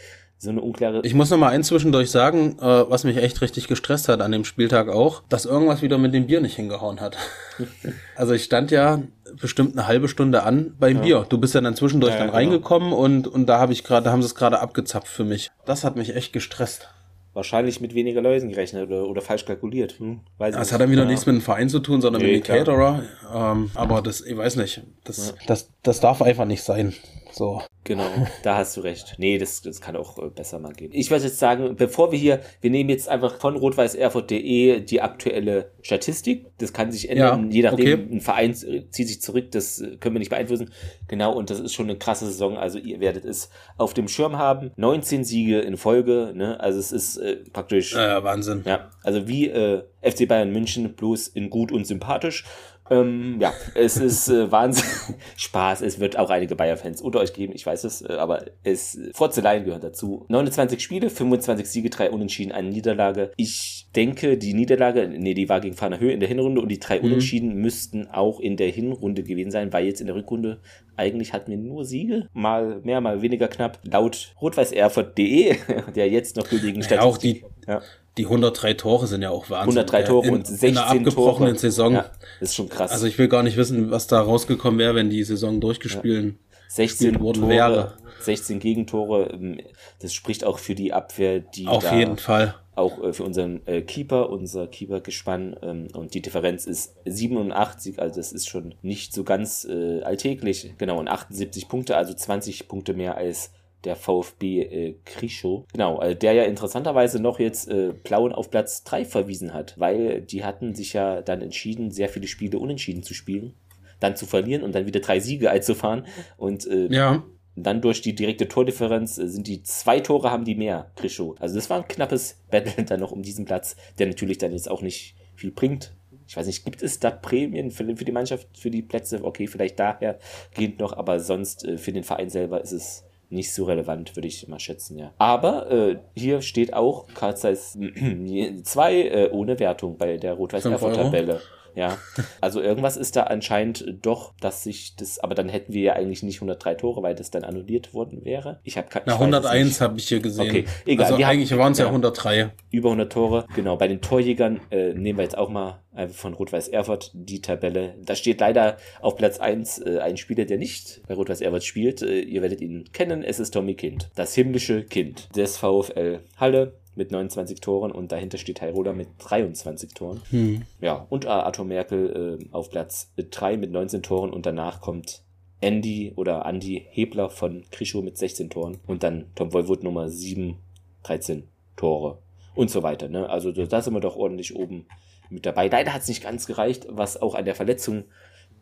Speaker 1: so eine unklare.
Speaker 2: Ich muss nochmal eins zwischendurch sagen, äh, was mich echt richtig gestresst hat an dem Spieltag auch, dass irgendwas wieder mit dem Bier nicht hingehauen hat. also ich stand ja bestimmt eine halbe Stunde an beim ja. Bier. Du bist ja dann zwischendurch ja, dann genau. reingekommen und, und da habe ich gerade, da haben sie es gerade abgezapft für mich. Das hat mich echt gestresst
Speaker 1: wahrscheinlich mit weniger Leuten gerechnet oder, oder falsch kalkuliert. Hm?
Speaker 2: Weiß das hat dann wieder ja. nichts mit dem Verein zu tun, sondern nee, mit dem Caterer. Ähm, aber das, ich weiß nicht, das, ja. das, das darf einfach nicht sein. So.
Speaker 1: Genau, da hast du recht. Nee, das, das kann auch äh, besser mal gehen. Ich würde jetzt sagen, bevor wir hier, wir nehmen jetzt einfach von rotweißerfurt.de die aktuelle Statistik. Das kann sich ändern, ja, je nachdem, okay. ein Verein äh, zieht sich zurück, das äh, können wir nicht beeinflussen. Genau, und das ist schon eine krasse Saison. Also ihr werdet es auf dem Schirm haben. 19 Siege in Folge, ne? Also es ist äh, praktisch.
Speaker 2: Äh, Wahnsinn.
Speaker 1: Ja, also wie äh, FC Bayern München, bloß in gut und sympathisch. Ähm, ja, es ist äh, Wahnsinn. Spaß. Es wird auch einige Bayer-Fans unter euch geben, ich weiß es, äh, aber es, Forzeleien gehört dazu. 29 Spiele, 25 Siege, 3 Unentschieden, eine Niederlage. Ich denke, die Niederlage, nee, die war gegen Fahner Höhe in der Hinrunde und die drei mhm. Unentschieden müssten auch in der Hinrunde gewesen sein, weil jetzt in der Rückrunde Eigentlich hatten wir nur Siege, mal mehr, mal weniger knapp. Laut rotweißerfurt.de, der jetzt noch gültigen
Speaker 2: Ja,
Speaker 1: Statistik.
Speaker 2: auch die,
Speaker 1: Ja.
Speaker 2: die 103 Tore sind ja auch Wahnsinn.
Speaker 1: 103
Speaker 2: Ja,
Speaker 1: Tore
Speaker 2: in,
Speaker 1: und 16
Speaker 2: in einer abgebrochenen
Speaker 1: Tore.
Speaker 2: Saison.
Speaker 1: Ja, das ist schon krass.
Speaker 2: Also ich will gar nicht wissen, was da rausgekommen wäre, wenn die Saison durchgespielt
Speaker 1: 16
Speaker 2: gespielt worden
Speaker 1: Tore,
Speaker 2: wäre.
Speaker 1: 16 Gegentore. ähm, Das spricht auch für die Abwehr, die
Speaker 2: Auf jeden Fall.
Speaker 1: auch äh, für unseren äh, Keeper, unser Keeper-Gespann. Ähm, und die Differenz ist 87, also das ist schon nicht so ganz äh, alltäglich. Genau, und 78 Punkte, also 20 Punkte mehr als der VfB äh, Krischow. Genau, äh, der ja interessanterweise noch jetzt äh, Plauen auf Platz 3 verwiesen hat, weil die hatten sich ja dann entschieden, sehr viele Spiele unentschieden zu spielen, dann zu verlieren und dann wieder drei Siege einzufahren. Und äh,
Speaker 2: Ja.
Speaker 1: dann durch die direkte Tordifferenz äh, sind die zwei Tore haben die mehr, Krischow. Also das war ein knappes Battle dann noch um diesen Platz, der natürlich dann jetzt auch nicht viel bringt. Ich weiß nicht, gibt es da Prämien für, die Mannschaft, für die Plätze? Okay, vielleicht daher geht noch, aber sonst äh, für den Verein selber ist es nicht so relevant, würde ich mal schätzen, ja. Aber äh, hier steht auch Karl Zeiss 2 äh, ohne Wertung bei der rot-weiß
Speaker 2: Fünf Euro?
Speaker 1: tabelle Ja, also irgendwas ist da anscheinend doch, dass sich das, aber dann hätten wir ja eigentlich nicht 103 Tore, weil das dann annulliert worden wäre. Ich habe
Speaker 2: Na, 101 habe ich hier gesehen.
Speaker 1: Okay, egal,
Speaker 2: Also
Speaker 1: wir
Speaker 2: eigentlich waren es ja
Speaker 1: ja.
Speaker 2: 103.
Speaker 1: über 100 Tore. Genau, bei den Torjägern äh, nehmen wir jetzt auch mal einfach von Rot-Weiß Erfurt die Tabelle. Da steht leider auf Platz 1 äh, ein Spieler, der nicht bei Rot-Weiß Erfurt spielt. Äh, ihr werdet ihn kennen, es ist Tommy Kind. Das himmlische Kind des VfL Halle mit 29 Toren und dahinter steht Heirola mit 23 Toren.
Speaker 2: Hm.
Speaker 1: Ja, und äh, Arthur Merkel äh, auf Platz 3 mit 19 Toren und danach kommt Andy oder Andy Hebler von Krischow mit 16 Toren und dann Tom Wolwood Nummer 7, 13 Tore und so weiter. Ne? Also da da sind wir doch ordentlich oben mit dabei. Leider hat es nicht ganz gereicht, was auch an der Verletzung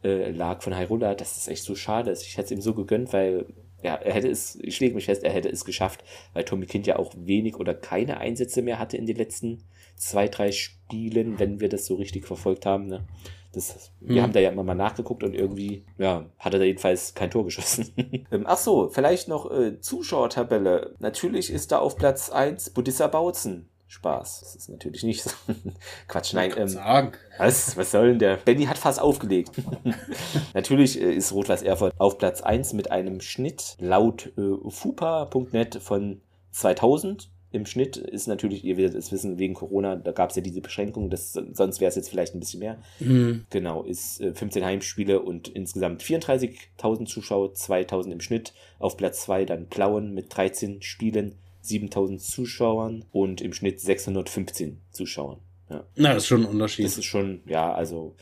Speaker 1: äh, lag von Hyrule. Das ist echt so schade. Ich hätte es ihm so gegönnt, weil ja, er hätte es, ich lege mich fest, er hätte es geschafft, weil Tommy Kind ja auch wenig oder keine Einsätze mehr hatte in den letzten zwei, drei Spielen, wenn wir das so richtig verfolgt haben. Ne? Das, wir
Speaker 2: Mhm.
Speaker 1: haben da ja immer mal nachgeguckt und irgendwie, ja, hat er da jedenfalls kein Tor geschossen. ähm, ach so, vielleicht noch äh, Zuschauertabelle. Natürlich ist da auf Platz 1 Budissa Bautzen. Spaß. Das ist natürlich nicht so. Quatsch, nein. Ähm,
Speaker 2: Sagen.
Speaker 1: was? Was soll denn der? Benny hat fast aufgelegt. Natürlich äh, ist Rot-Weiß Erfurt auf Platz 1 mit einem Schnitt laut äh, fupa.net von 2000. Im Schnitt ist natürlich, ihr werdet es wissen, wegen Corona, da gab es ja diese Beschränkung, das, sonst wäre es jetzt vielleicht ein bisschen mehr.
Speaker 2: Hm.
Speaker 1: Genau, ist äh, 15 Heimspiele und insgesamt 34.000 Zuschauer, 2.000 im Schnitt. Auf Platz 2 dann Plauen mit 13 Spielen, 7.000 Zuschauern und im Schnitt 615 Zuschauern. Ja,
Speaker 2: Na, das ist schon ein Unterschied.
Speaker 1: das ist schon, ja, also,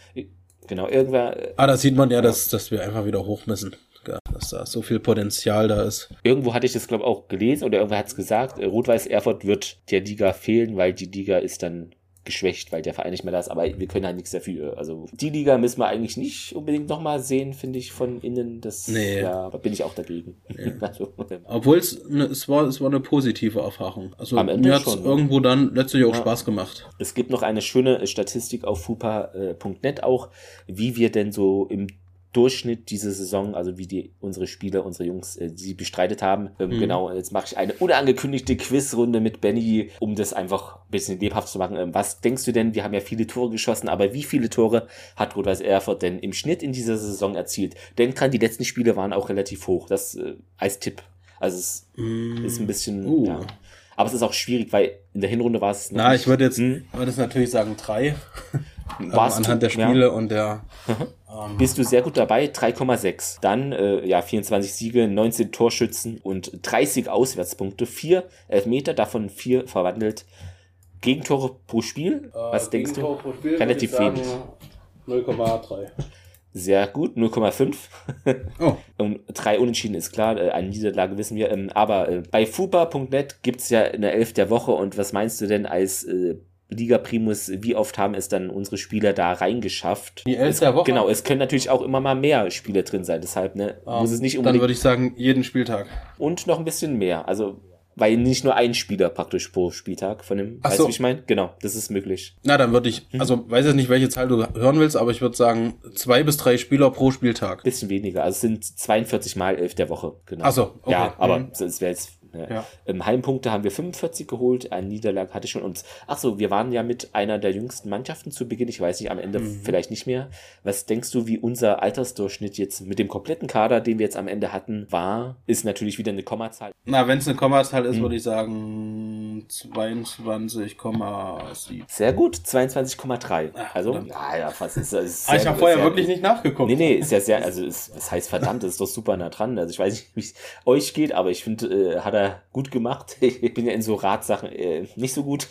Speaker 1: genau, irgendwer, äh,
Speaker 2: ah, da sieht man ja, dass, dass wir einfach wieder hoch müssen. Ja, Dass da so viel Potenzial da ist.
Speaker 1: irgendwo hatte ich das, glaube ich, auch gelesen oder irgendwer hat es gesagt, äh, Rot-Weiß Erfurt wird der Liga fehlen, weil die Liga ist dann geschwächt, weil der Verein nicht mehr da ist, aber wir können halt nichts dafür. Also die Liga müssen wir eigentlich nicht unbedingt nochmal sehen, finde ich, von innen. Das,
Speaker 2: Nee.
Speaker 1: ja, bin ich auch dagegen. Also,
Speaker 2: Obwohl es, ne, es, war, es war eine positive Erfahrung. Also
Speaker 1: Am Ende
Speaker 2: mir hat es
Speaker 1: ne?
Speaker 2: irgendwo dann letztlich auch
Speaker 1: Ja.
Speaker 2: Spaß gemacht.
Speaker 1: Es gibt noch eine schöne Statistik auf fupa.net auch, wie wir denn so im Durchschnitt diese Saison, also wie die unsere Spieler, unsere Jungs, äh, sie bestreitet haben. Ähm,
Speaker 2: Mhm.
Speaker 1: Genau, jetzt mache ich eine unangekündigte Quizrunde mit Benny, um das einfach ein bisschen lebhaft zu machen. Ähm, was denkst du denn? Wir haben ja viele Tore geschossen, aber wie viele Tore hat Rot-Weiß Erfurt denn im Schnitt in dieser Saison erzielt? Denk dran, die letzten Spiele waren auch relativ hoch. Das äh, als Tipp. Also es
Speaker 2: Mm.
Speaker 1: ist ein bisschen,
Speaker 2: Uh.
Speaker 1: ja. Aber es ist auch schwierig, weil in der Hinrunde war es
Speaker 2: Na, ich würde jetzt,
Speaker 1: Hm?
Speaker 2: würde jetzt natürlich sagen drei. Ähm,
Speaker 1: Warst du-
Speaker 2: anhand der
Speaker 1: ja.
Speaker 2: Spiele und der. Ähm,
Speaker 1: bist du sehr gut dabei, 3,6. Dann äh, ja 24 Siege, 19 Torschützen und 30 Auswärtspunkte, 4 Elfmeter, davon 4 verwandelt. Gegentore pro Spiel, was denkst du? Relativ wenig.
Speaker 2: 0,3.
Speaker 1: Sehr gut, 0,5.
Speaker 2: Oh,
Speaker 1: Und drei Unentschieden ist klar, äh, eine Niederlage wissen wir. Ähm, aber äh, bei fupa.net gibt's ja eine Elf der Woche und was meinst du denn als äh, Liga Primus, wie oft haben es dann unsere Spieler da reingeschafft?
Speaker 2: Die Elf der Woche?
Speaker 1: Genau, es können natürlich auch immer mal mehr Spieler drin sein, deshalb ne, muss es nicht
Speaker 2: dann
Speaker 1: unbedingt
Speaker 2: würde ich sagen, jeden Spieltag.
Speaker 1: und noch ein bisschen mehr. Also, weil nicht nur ein Spieler praktisch pro Spieltag von dem,
Speaker 2: Ach
Speaker 1: weißt
Speaker 2: so.
Speaker 1: du, wie ich meine? Genau, das ist möglich.
Speaker 2: Na, dann würde ich,
Speaker 1: Mhm.
Speaker 2: also weiß jetzt nicht, welche Zahl du hören willst, aber ich würde sagen, zwei bis drei Spieler pro Spieltag.
Speaker 1: Bisschen weniger. Also es sind 42 mal 11 der Woche. Genau.
Speaker 2: Ach so, okay.
Speaker 1: Ja, aber
Speaker 2: Mhm.
Speaker 1: es wäre jetzt Ja. Ja. Ähm, Heimpunkte haben wir 45 geholt, eine Niederlage hatte schon uns. Ach so, wir waren ja mit einer der jüngsten Mannschaften zu Beginn. Ich weiß nicht, am Ende mhm. vielleicht nicht mehr. Was denkst du, wie unser Altersdurchschnitt jetzt mit dem kompletten Kader, den wir jetzt am Ende hatten, war? Ist natürlich wieder eine Kommazahl.
Speaker 2: Na, wenn es eine Kommazahl ist, mhm. würde ich sagen 22,7.
Speaker 1: Sehr gut, 22,3. Also, ja, ja, fast ist, ist
Speaker 2: ah, Ich habe vorher wirklich nicht nachgeguckt.
Speaker 1: Nee, nee, ist ja sehr, also ist, das heißt verdammt, das ist doch super nah dran. Also ich weiß nicht, wie es euch geht, aber ich finde, äh, hat er gut gemacht. Ich bin ja in so Ratsachen äh, nicht so gut.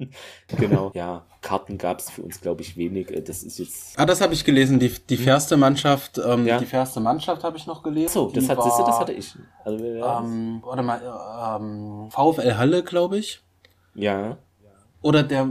Speaker 1: genau, ja. Karten gab es für uns, glaube ich, wenig. Äh, das ist jetzt.
Speaker 2: Ah, das habe ich gelesen. Die, die hm? fairste Mannschaft, ähm, ja. die fairste Mannschaft habe ich noch gelesen.
Speaker 1: So, das, hat, war, das hatte ich.
Speaker 2: Also, ähm, warte mal, ähm, VfL Halle, glaube ich.
Speaker 1: Ja.
Speaker 2: Oder der,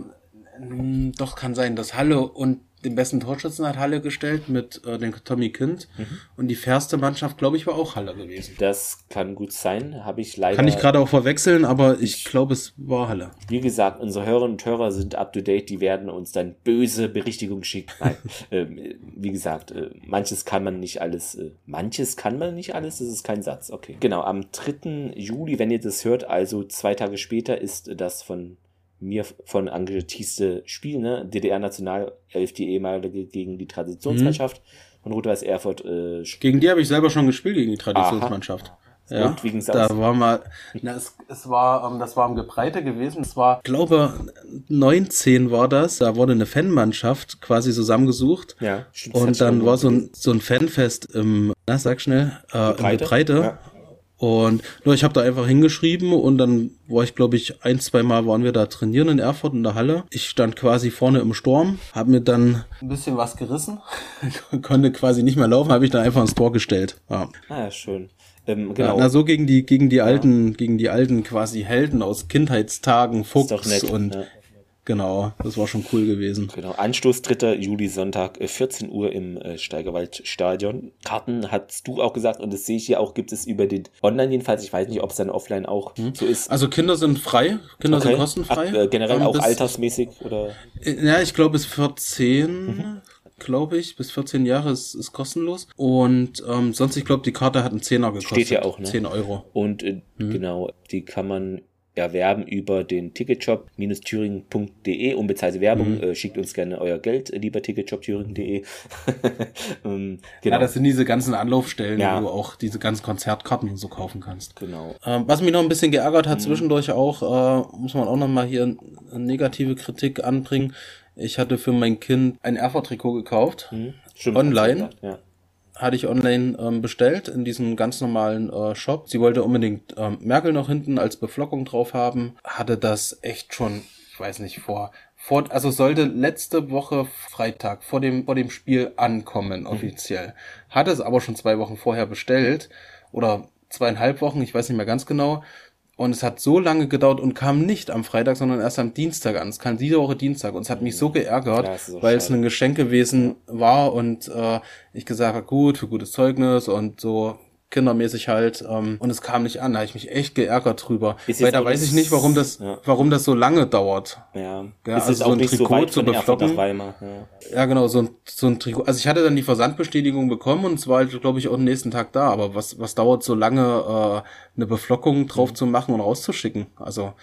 Speaker 2: mh, doch kann sein, dass Halle und den besten Torschützen hat Halle gestellt mit äh, dem Tommy Kind. Mhm. Und die fairste Mannschaft, glaube ich, war auch Halle gewesen.
Speaker 1: Das kann gut sein. Habe ich leider.
Speaker 2: Kann ich gerade auch verwechseln, aber ich glaube, es war Halle.
Speaker 1: Wie gesagt, unsere Hörerinnen und Hörer sind up to date. Die werden uns dann böse Berichtigung schicken. Nein, äh, wie gesagt, äh, manches kann man nicht alles. Äh, manches kann man nicht alles. Das ist kein Satz. Okay. Genau. Am 3. Juli, wenn ihr das hört, also zwei Tage später, ist das von mir von angetießte Spiel, ne? DDR-Nationalelf, die ehemalige gegen die Traditionsmannschaft mhm. von Rot-Weiß Erfurt. Äh,
Speaker 2: gegen die habe ich selber schon gespielt, gegen die Traditionsmannschaft. Aha. Ja, da aus? war mal, na, es, es war, ähm, das war im Gebreite gewesen. Es war, glaube 19 war das. Da wurde eine Fanmannschaft quasi zusammengesucht.
Speaker 1: Ja,
Speaker 2: stimmt. Und dann war so ein, so ein Fanfest im, na, sag schnell, äh, Gebreite. im Gebreite. Ja. Und nur ich habe da einfach hingeschrieben und dann war ich, glaube ich, ein, zwei Mal waren wir da trainieren in Erfurt in der Halle. Ich stand quasi vorne im Sturm, habe mir dann ein bisschen was gerissen, konnte quasi nicht mehr laufen, habe ich dann einfach ins Tor gestellt. Ja.
Speaker 1: Ah, ja, schön. Ähm, genau. Ja,
Speaker 2: na, so gegen die, gegen die alten, ja. gegen die alten quasi Helden aus Kindheitstagen, Fuchs und ja. Genau, das war schon cool gewesen.
Speaker 1: Genau, Anstoß 3. Juli Sonntag, 14 äh, Uhr im äh, Steigerwaldstadion. Karten hast du auch gesagt und das sehe ich hier auch, gibt es über den Online jedenfalls. Ich weiß nicht, ob es dann offline auch hm. so ist.
Speaker 2: Also Kinder sind frei, Kinder okay. sind kostenfrei. Ach,
Speaker 1: äh, generell ähm, auch altersmäßig oder?
Speaker 2: Äh, ja, ich glaube bis 14. Mhm glaube ich. Bis 14 Jahre ist, ist kostenlos. Und ähm, sonst, ich glaube, die Karte hat einen Zehner gekostet.
Speaker 1: Steht ja auch, ne?
Speaker 2: 10 Euro.
Speaker 1: Und äh, mhm. genau, die kann man erwerben über den Ticketshop-thüringen.de. Unbezahlte Werbung. Mhm. Äh, schickt uns gerne euer Geld, äh, lieber Ticketshop-thüringen.de.
Speaker 2: ähm, genau. Ja, das sind diese ganzen Anlaufstellen, ja. wo du auch diese ganzen Konzertkarten so kaufen kannst.
Speaker 1: Genau.
Speaker 2: Ähm, was mich noch ein bisschen geärgert hat, mhm. zwischendurch auch, äh, muss man auch noch mal hier eine negative Kritik anbringen. Ich hatte für mein Kind ein Erfurt-Trikot gekauft. Mhm. Stimmt, online. Ja hatte ich online ähm, bestellt in diesem ganz normalen äh, Shop. Sie wollte unbedingt ähm, Merkel noch hinten als Beflockung drauf haben. Hatte das echt schon, ich weiß nicht, vor, vor also sollte letzte Woche Freitag vor dem, vor dem Spiel ankommen, mhm. offiziell. Mhm. Hatte es aber schon zwei Wochen vorher bestellt oder zweieinhalb Wochen, ich weiß nicht mehr ganz genau. Und es hat so lange gedauert und kam nicht am Freitag, sondern erst am Dienstag an. Es kam diese Woche Dienstag und es hat mich so geärgert, ja, weil es ein Geschenk gewesen war und äh, ich gesagt habe, gut, für gutes Zeugnis und so kindermäßig halt ähm, und es kam nicht an. Da habe ich mich echt geärgert drüber, weil da weiß ich nicht, warum das, ja. warum das so lange dauert.
Speaker 1: Ja, ja ist also so ein Trikot so zu beflocken. Ja.
Speaker 2: ja, genau, so ein, so ein Trikot. Also ich hatte dann die Versandbestätigung bekommen und es war halt, glaube ich, auch am nächsten Tag da. Aber was was dauert so lange, äh, eine Beflockung drauf mhm. zu machen und rauszuschicken? Also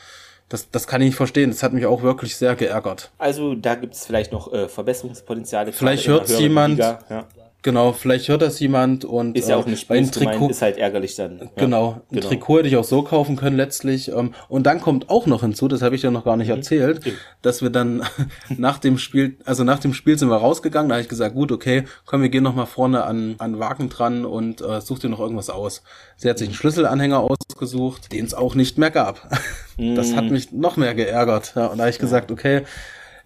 Speaker 2: das, das kann ich nicht verstehen. Das hat mich auch wirklich sehr geärgert.
Speaker 1: Also da gibt es vielleicht noch äh, Verbesserungspotenziale.
Speaker 2: Vielleicht hört jemand. Ja. Genau, vielleicht hört das jemand und
Speaker 1: ist ja auch nicht ein Trikot gemeint, ist halt ärgerlich dann. Ja,
Speaker 2: genau, ein genau. Trikot hätte ich auch so kaufen können letztlich. Ähm, und dann kommt auch noch hinzu, das habe ich ja noch gar nicht mhm. erzählt, mhm. dass wir dann nach dem Spiel, also nach dem Spiel sind wir rausgegangen. Da habe ich gesagt, gut, okay, komm, wir gehen noch mal vorne an an Wagen dran und äh, such dir noch irgendwas aus. Sie hat sich einen mhm. Schlüsselanhänger ausgesucht, den es auch nicht mehr gab. das hat mich noch mehr geärgert. Ja, und da habe ich gesagt, okay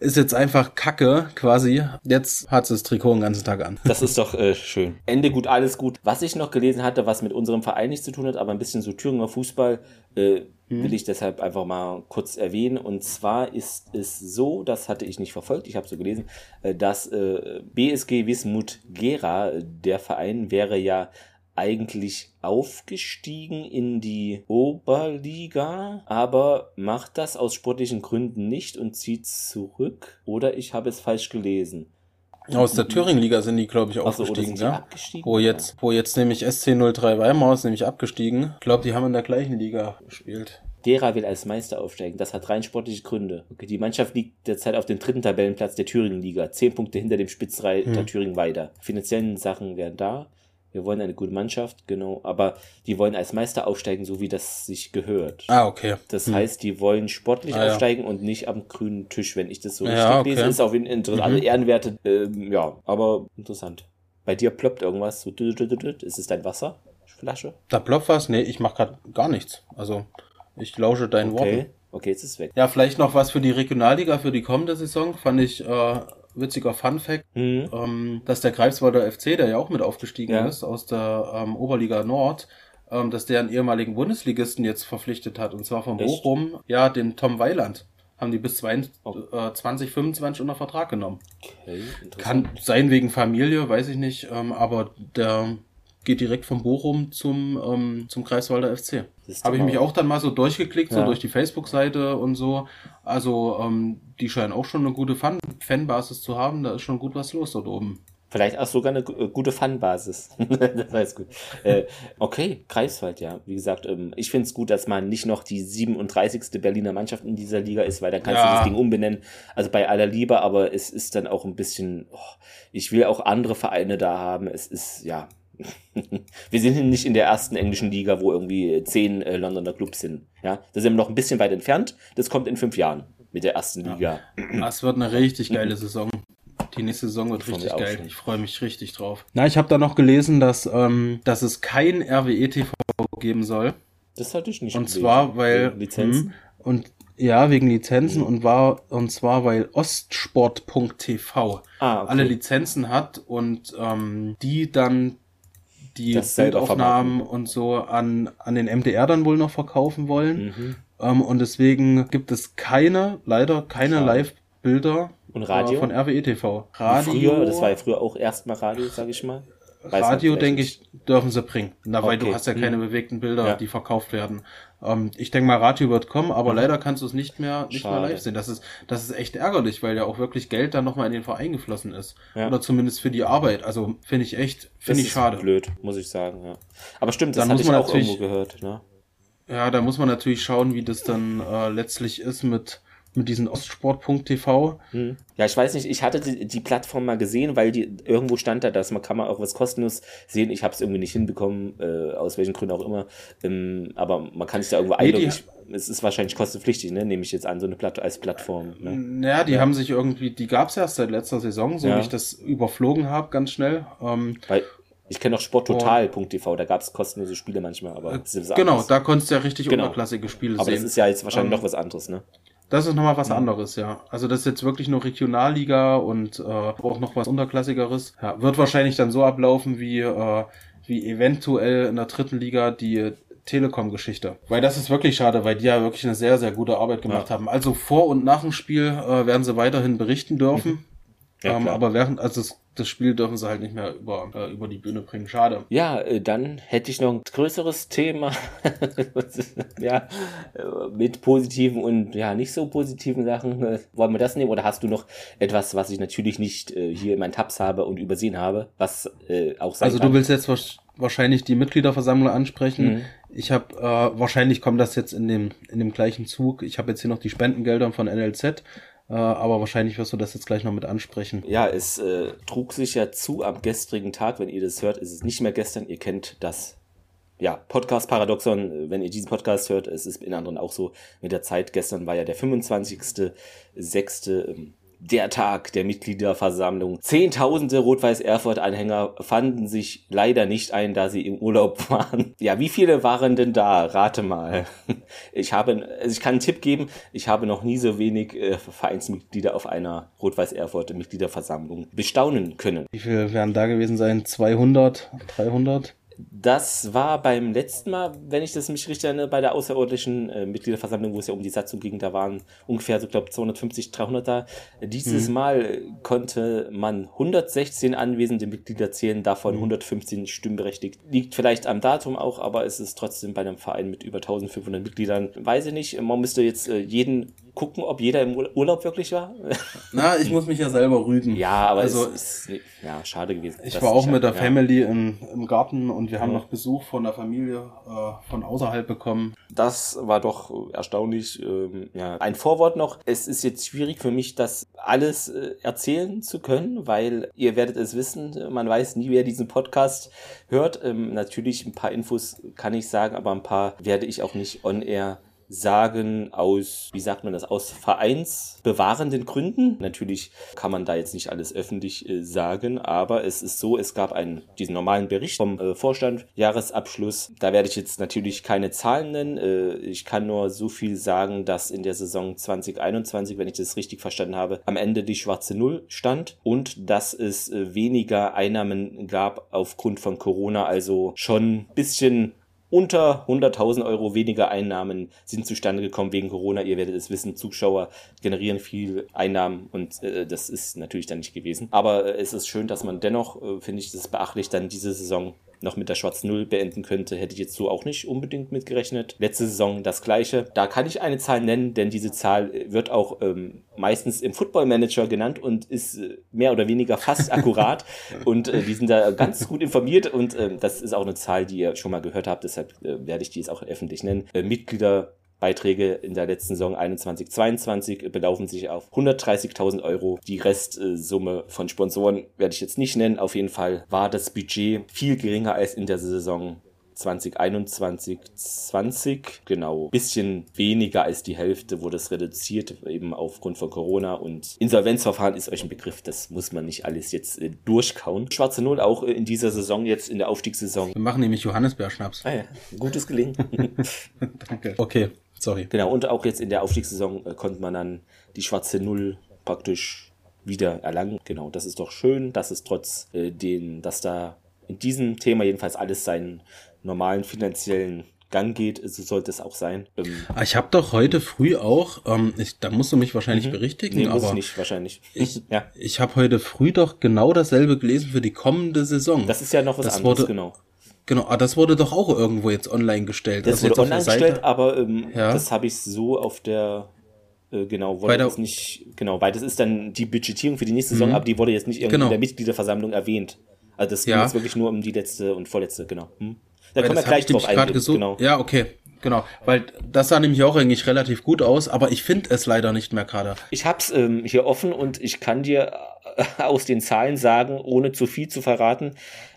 Speaker 2: ist jetzt einfach Kacke quasi. Jetzt hat sie das Trikot den ganzen Tag an.
Speaker 1: Das ist doch äh, schön. Ende gut, alles gut. Was ich noch gelesen hatte, was mit unserem Verein nichts zu tun hat, aber ein bisschen so Thüringer Fußball, äh, hm. will ich deshalb einfach mal kurz erwähnen. Und zwar ist es so, das hatte ich nicht verfolgt, ich habe so gelesen, äh, dass äh, BSG Wismut Gera, der Verein, wäre ja eigentlich aufgestiegen in die Oberliga, aber macht das aus sportlichen Gründen nicht und zieht zurück. Oder ich habe es falsch gelesen.
Speaker 2: Aus der Thüringen-Liga sind die, glaube ich,
Speaker 1: so,
Speaker 2: aufgestiegen,
Speaker 1: die
Speaker 2: ja.
Speaker 1: abgestiegen?
Speaker 2: Wo jetzt, wo jetzt nämlich SC03 Weimar ist nämlich abgestiegen. Ich glaube, die haben in der gleichen Liga gespielt.
Speaker 1: Gera will als Meister aufsteigen. Das hat rein sportliche Gründe. Okay, die Mannschaft liegt derzeit auf dem dritten Tabellenplatz der Thüringen-Liga. Zehn Punkte hinter dem Spitzreiter Thüringen weiter. Finanziellen Sachen wären da. Wir wollen eine gute Mannschaft, genau. Aber die wollen als Meister aufsteigen, so wie das sich gehört.
Speaker 2: Ah, okay.
Speaker 1: Das heißt, die wollen sportlich
Speaker 2: Ah, ja.
Speaker 1: aufsteigen und nicht am grünen Tisch, wenn ich das so
Speaker 2: Ja,
Speaker 1: richtig lese.
Speaker 2: okay.
Speaker 1: Ist auch interessant. Alle Ehrenwerte, ähm, ja, aber interessant. Bei dir ploppt irgendwas. So, dü- dü- dü- dü- ist es dein Wasserflasche?
Speaker 2: Da ploppt was? Nee, ich mach grad gar nichts. Also, ich lausche deinen Worten.
Speaker 1: Okay. Okay, jetzt ist es weg.
Speaker 2: Ja, vielleicht noch was für die Regionalliga für die kommende Saison. Fand ich äh, witziger Fun Fact,
Speaker 1: Mhm.
Speaker 2: ähm, dass der Greifswalder FC, der ja auch mit aufgestiegen
Speaker 1: Ja.
Speaker 2: ist aus der ähm, Oberliga Nord, ähm, dass der einen ehemaligen Bundesligisten jetzt verpflichtet hat. Und zwar von
Speaker 1: Echt?
Speaker 2: Bochum, ja, den Tom Weiland. Haben die bis 22,
Speaker 1: Oh.
Speaker 2: äh, 2025 unter Vertrag genommen.
Speaker 1: Okay.
Speaker 2: Kann sein wegen Familie, weiß ich nicht, ähm, aber der geht direkt von Bochum zum, ähm, zum Greifswalder FC. Habe ich mich auch dann mal so durchgeklickt, so
Speaker 1: Ja.
Speaker 2: durch die Facebook-Seite und so. Also, ähm, die scheinen auch schon eine gute Fan Fanbasis zu haben. Da ist schon gut was los dort oben.
Speaker 1: Vielleicht auch sogar eine äh, gute Fanbasis. das heißt gut. Äh, okay, Greifswald, ja. Wie gesagt, ähm, ich finde es gut, dass man nicht noch die 37. Berliner Mannschaft in dieser Liga ist, weil dann kannst du
Speaker 2: Ja.
Speaker 1: das Ding umbenennen. Also bei aller Liebe, aber es ist dann auch ein bisschen, oh, ich will auch andere Vereine da haben. Es ist, ja. Wir sind nicht in der ersten englischen Liga, wo irgendwie zehn äh, Londoner Clubs sind. Ja, da sind wir noch ein bisschen weit entfernt. Das kommt in fünf Jahren mit der ersten Liga.
Speaker 2: Das wird eine richtig geile Saison. Die nächste Saison wird richtig geil.
Speaker 1: schon.
Speaker 2: Ich freue mich richtig drauf. Na, ich habe da noch gelesen, dass, ähm, dass es kein RWE-TV geben soll.
Speaker 1: Das hatte ich nicht
Speaker 2: Und
Speaker 1: gelesen.
Speaker 2: zwar, weil.
Speaker 1: Wegen Lizenzen.
Speaker 2: Hm, und ja, wegen Lizenzen und war und zwar weil Ostsport.tv
Speaker 1: Ah, okay.
Speaker 2: alle Lizenzen hat und ähm, die dann die
Speaker 1: Das
Speaker 2: Bildaufnahmen und so an, an den MDR dann wohl noch verkaufen wollen.
Speaker 1: Mhm.
Speaker 2: Ähm, und deswegen gibt es keine, leider keine. Live-Bilder
Speaker 1: Und Radio?
Speaker 2: äh, von RWE TV. Radio,
Speaker 1: Früher, das war ja früher auch erstmal Radio, sag ich mal.
Speaker 2: Radio denke ich, dürfen sie bringen. Na, weil
Speaker 1: Okay.
Speaker 2: du hast ja keine
Speaker 1: Hm.
Speaker 2: bewegten Bilder,
Speaker 1: Ja.
Speaker 2: die verkauft werden. Ähm, ich denke mal, Radio wird kommen, aber leider kannst du es nicht mehr, nicht mehr
Speaker 1: Mhm. Schade.
Speaker 2: live sehen. Das ist, das ist echt ärgerlich, weil ja auch wirklich Geld dann nochmal in den Verein geflossen ist.
Speaker 1: Ja.
Speaker 2: Oder zumindest für die Arbeit. Also finde ich echt, finde ich schade.
Speaker 1: blöd, muss ich sagen, ja. Aber stimmt, das
Speaker 2: muss
Speaker 1: ich auch irgendwo gehört, ne?
Speaker 2: Ja, da muss man natürlich schauen, wie das dann äh, letztlich ist mit, mit diesen Ostsport.tv.
Speaker 1: Hm. Ja, ich weiß nicht, ich hatte die, die Plattform mal gesehen, weil die irgendwo stand da, dass man kann man auch was kostenlos sehen. Ich habe es irgendwie nicht hinbekommen, äh, aus welchen Gründen auch immer. Ähm, aber man kann sich da irgendwo
Speaker 2: Nee,
Speaker 1: einloggen. Es ist wahrscheinlich kostenpflichtig, ne? Nehme ich jetzt an, so eine Platt als Plattform. Ne?
Speaker 2: Naja, die haben sich irgendwie, die gab's erst seit letzter Saison, so
Speaker 1: Ja.
Speaker 2: wie ich das überflogen habe, ganz schnell. Ähm,
Speaker 1: Weil ich kenne auch sporttotal.tv, da gab es kostenlose Spiele manchmal, aber was
Speaker 2: genau, da konntest du ja richtig
Speaker 1: Genau.
Speaker 2: unterklassige Spiele
Speaker 1: Aber
Speaker 2: sehen.
Speaker 1: das ist ja jetzt wahrscheinlich
Speaker 2: Ähm,
Speaker 1: noch was anderes, ne?
Speaker 2: Das ist nochmal was anderes, ja. Also das ist jetzt wirklich nur Regionalliga und äh, auch noch was Unterklassigeres. Ja, wird wahrscheinlich dann so ablaufen wie, äh, wie eventuell in der dritten Liga die Telekom-Geschichte. Weil das ist wirklich schade, weil die ja wirklich eine sehr, sehr gute Arbeit gemacht
Speaker 1: Ja.
Speaker 2: haben. Also vor und nach dem Spiel äh, werden sie weiterhin berichten dürfen.
Speaker 1: Ja,
Speaker 2: ähm, aber während, also das, das Spiel dürfen sie halt nicht mehr über, äh, über die Bühne bringen. Schade.
Speaker 1: Ja, äh, dann hätte ich noch ein größeres Thema. ja, äh, mit positiven und ja, nicht so positiven Sachen. Äh, Wollen wir das nehmen? Oder hast du noch etwas, was ich natürlich nicht äh, hier in meinen Tabs habe und übersehen habe, was äh, auch sein
Speaker 2: Also
Speaker 1: kann?
Speaker 2: du willst jetzt wahrsch- wahrscheinlich die Mitgliederversammlung ansprechen.
Speaker 1: Mhm.
Speaker 2: Ich habe äh, wahrscheinlich kommt das jetzt in dem in dem gleichen Zug. Ich habe jetzt hier noch die Spendengelder von NLZ, aber wahrscheinlich wirst du das jetzt gleich noch mit ansprechen.
Speaker 1: Ja, es äh, trug sich ja zu am gestrigen Tag. Wenn ihr das hört, ist es nicht mehr gestern. Ihr kennt das ja, Podcast-Paradoxon. Wenn ihr diesen Podcast hört, es ist in anderen auch so mit der Zeit. Gestern war ja der 25.06. der Tag der Mitgliederversammlung. Zehntausende Rot-Weiß-Erfurt-Anhänger fanden sich leider nicht ein, da sie im Urlaub waren. Ja, wie viele waren denn da? Rate mal. Ich habe, also ich kann einen Tipp geben, ich habe noch nie so wenig äh, Vereinsmitglieder auf einer Rot-Weiß-Erfurt-Mitgliederversammlung bestaunen können.
Speaker 2: Wie viel werden da gewesen sein? 200, 300?
Speaker 1: Das war beim letzten Mal, wenn ich das mich richtig erinnere, bei der außerordentlichen äh, Mitgliederversammlung, wo es ja um die Satzung ging, da waren ungefähr, so glaube 250, 300 da. Dieses Mal äh, konnte man 116 anwesende Mitglieder zählen, davon 115 stimmberechtigt. Liegt vielleicht am Datum auch, aber es ist trotzdem bei einem Verein mit über 1500 Mitgliedern, weiß ich nicht, man müsste jetzt äh, jeden gucken, ob jeder im Urlaub wirklich war?
Speaker 2: Na, ich muss mich ja selber rügen.
Speaker 1: Ja, aber also, es ist ja, schade gewesen.
Speaker 2: Ich war auch mit der ja. Family im, im Garten und wir haben noch Besuch von der Familie äh, von außerhalb bekommen.
Speaker 1: Das war doch erstaunlich. Ähm, ja. Ein Vorwort noch. Es ist jetzt schwierig für mich, das alles äh, erzählen zu können, weil ihr werdet es wissen, man weiß nie, wer diesen Podcast hört. Ähm, natürlich ein paar Infos kann ich sagen, aber ein paar werde ich auch nicht on air sagen aus, wie sagt man das, aus vereinsbewahrenden Gründen. Natürlich kann man da jetzt nicht alles öffentlich äh, sagen, aber es ist so, es gab einen, diesen normalen Bericht vom äh, Vorstand, Jahresabschluss. Da werde ich jetzt natürlich keine Zahlen nennen. Äh, ich kann nur so viel sagen, dass in der Saison 2021, wenn ich das richtig verstanden habe, am Ende die schwarze Null stand und dass es äh, weniger Einnahmen gab aufgrund von Corona, also schon ein bisschen unter 100.000 Euro weniger Einnahmen sind zustande gekommen wegen Corona. Ihr werdet es wissen, Zuschauer generieren viel Einnahmen und äh, das ist natürlich dann nicht gewesen. Aber äh, es ist schön, dass man dennoch, äh, finde ich, das beachtlich, dann diese Saison noch mit der schwarzen Null beenden könnte, hätte ich jetzt so auch nicht unbedingt mitgerechnet. Letzte Saison das gleiche. Da kann ich eine Zahl nennen, denn diese Zahl wird auch ähm, meistens im Football Manager genannt und ist äh, mehr oder weniger fast akkurat. und äh, die sind da ganz gut informiert und äh, das ist auch eine Zahl, die ihr schon mal gehört habt, deshalb äh, werde ich die jetzt auch öffentlich nennen. Äh, Mitglieder Beiträge in der letzten Saison 21-22 belaufen sich auf 130.000 Euro. Die Restsumme von Sponsoren werde ich jetzt nicht nennen. Auf jeden Fall war das Budget viel geringer als in der Saison 2021, 20, genau, bisschen weniger als die Hälfte wurde es reduziert, eben aufgrund von Corona und Insolvenzverfahren ist euch ein Begriff, das muss man nicht alles jetzt äh, durchkauen. Schwarze Null auch äh, in dieser Saison, jetzt in der Aufstiegssaison.
Speaker 2: Wir machen nämlich Johannisbeerschnaps.
Speaker 1: Ah ja, gutes Gelingen.
Speaker 2: Danke. Okay. Sorry.
Speaker 1: Genau, und auch jetzt in der Aufstiegssaison äh, konnte man dann die schwarze Null praktisch wieder erlangen. Genau, das ist doch schön, dass es trotz äh, den, dass da in diesem Thema jedenfalls alles seinen normalen finanziellen Gang geht, so sollte es auch sein.
Speaker 2: Ähm, ah, ich habe doch heute früh auch, ähm, ich, da musst du mich wahrscheinlich mhm. berichtigen,
Speaker 1: nee, aber nicht wahrscheinlich.
Speaker 2: Ich, ja. ich habe heute früh doch genau dasselbe gelesen für die kommende Saison.
Speaker 1: Das ist ja noch was
Speaker 2: das
Speaker 1: anderes,
Speaker 2: wurde,
Speaker 1: genau.
Speaker 2: Genau, ah, das wurde doch auch irgendwo jetzt online gestellt.
Speaker 1: Das also wurde online gestellt, aber ähm, ja. das habe ich so auf der äh, genau, wurde das nicht, genau, weil das ist dann die Budgetierung für die nächste Saison, mhm. aber die wurde jetzt nicht irgendwie genau. in der Mitgliederversammlung erwähnt. Also das ja. geht jetzt wirklich nur um die letzte und vorletzte, genau. Hm?
Speaker 2: Da können wir gleich drauf eingehen. Genau. Ja, okay. Genau, weil das sah nämlich auch eigentlich relativ gut aus, aber ich finde es leider nicht mehr gerade.
Speaker 1: Ich hab's ähm, hier offen und ich kann dir äh, aus den Zahlen sagen, ohne zu viel zu verraten,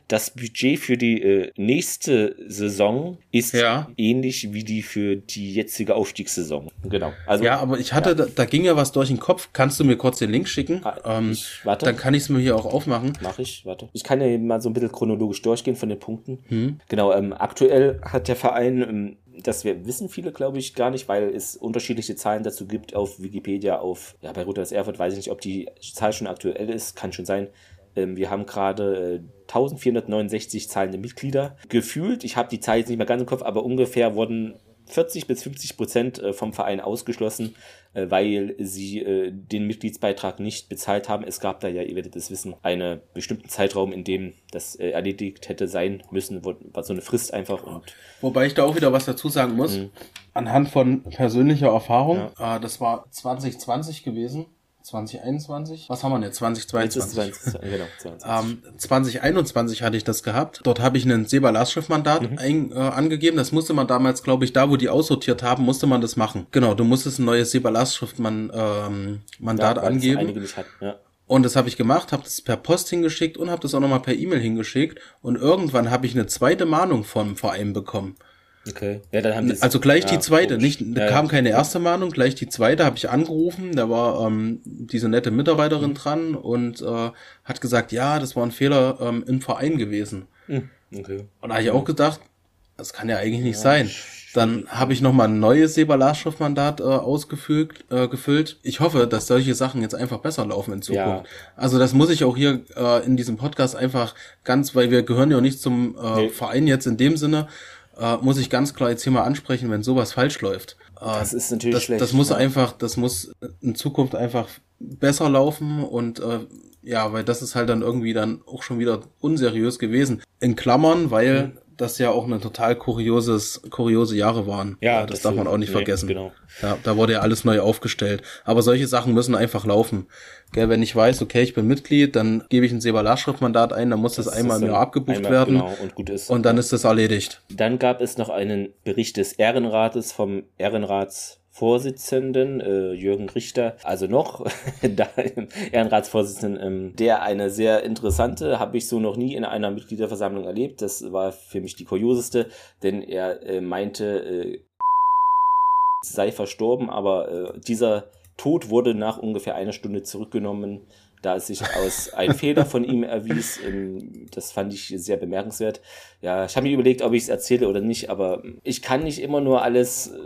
Speaker 1: das Budget für die äh, nächste Saison ist ja. ähnlich wie die für die jetzige Aufstiegssaison.
Speaker 2: Genau. Also, ja, aber ich hatte, ja. Da, da, ging ja was durch den Kopf. Kannst du mir kurz den Link schicken?
Speaker 1: Ah, ähm, ich, warte.
Speaker 2: Dann kann ich es mir hier auch aufmachen.
Speaker 1: Mach ich, warte. Ich kann ja mal so ein bisschen chronologisch durchgehen von den Punkten. Hm. Genau, ähm, aktuell hat der Verein ähm, das wir wissen viele, glaube ich, gar nicht, weil es unterschiedliche Zahlen dazu gibt auf Wikipedia, auf, ja, bei Rutas Erfurt weiß ich nicht, ob die Zahl schon aktuell ist, kann schon sein. Ähm, wir haben gerade äh, 1469 zahlende Mitglieder. Gefühlt, ich habe die Zahl jetzt nicht mehr ganz im Kopf, aber ungefähr wurden 40 bis 50 Prozent äh, vom Verein ausgeschlossen, äh, weil sie äh, den Mitgliedsbeitrag nicht bezahlt haben. Es gab da ja, ihr werdet es wissen, einen bestimmten Zeitraum, in dem das erledigt hätte sein müssen, war so eine Frist einfach. Und
Speaker 2: Wobei ich da auch wieder was dazu sagen muss. Mhm. Anhand von persönlicher Erfahrung, ja. das war 2020 gewesen 2021? Was haben wir denn jetzt? 2022? 20, genau, 20. ähm, 2021 hatte ich das gehabt. Dort habe ich ein SEBA-Lastschriftmandat mhm. ein, äh, angegeben. Das musste man damals, glaube ich, da, wo die aussortiert haben, musste man das machen. Genau, du musstest ein neues SEBA-Lastschriftmandat ähm, Mandat ja, angeben. Einige nicht hatten, ja. Und das habe ich gemacht, habe das per Post hingeschickt und habe das auch nochmal per E-Mail hingeschickt. Und irgendwann habe ich eine zweite Mahnung vom Verein bekommen.
Speaker 1: Okay. Ja, dann haben
Speaker 2: also gleich ja, die zweite, komisch. nicht ja, kam keine erste Mahnung, gleich die zweite habe ich angerufen, da war ähm, diese nette Mitarbeiterin mhm. dran und äh, hat gesagt, ja, das war ein Fehler ähm, im Verein gewesen. Mhm. Okay. Und da habe ich auch gedacht, das kann ja eigentlich nicht sein. Dann habe ich nochmal ein neues Seber-Lastschriftmandat äh, ausgefüllt. Äh, gefüllt. Ich hoffe, dass solche Sachen jetzt einfach besser laufen in Zukunft. Ja. Also das muss ich auch hier äh, in diesem Podcast einfach ganz, weil wir gehören ja nicht zum äh, nee. Verein jetzt in dem Sinne, äh, muss ich ganz klar jetzt hier mal ansprechen, wenn sowas falsch läuft.
Speaker 1: Äh, das ist natürlich
Speaker 2: das,
Speaker 1: schlecht.
Speaker 2: Das muss ja. einfach, das muss in Zukunft einfach besser laufen und äh, ja, weil das ist halt dann irgendwie dann auch schon wieder unseriös gewesen. In Klammern, weil mhm. Das ja auch eine total kurioses, kuriose Jahre waren. Ja, das, das darf man auch nicht nee, vergessen. Genau. Ja, da wurde ja alles neu aufgestellt. Aber solche Sachen müssen einfach laufen. Gell, wenn ich weiß, okay, ich bin Mitglied, dann gebe ich ein Seba-Lastschriftmandat ein, dann muss das, das einmal im Jahr abgebucht einmal, werden. Genau, und gut ist. Und dann ist das erledigt.
Speaker 1: Dann gab es noch einen Bericht des Ehrenrates vom Ehrenrats Vorsitzenden, äh, Jürgen Richter, also noch da Ehrenratsvorsitzenden, ähm, der eine sehr interessante, habe ich so noch nie in einer Mitgliederversammlung erlebt. Das war für mich die kurioseste, denn er äh, meinte, äh, sei verstorben, aber äh, dieser Tod wurde nach ungefähr einer Stunde zurückgenommen, da es sich aus ein Fehler von ihm erwies. Ähm, das fand ich sehr bemerkenswert. Ja, ich habe mir überlegt, ob ich es erzähle oder nicht, aber ich kann nicht immer nur alles äh,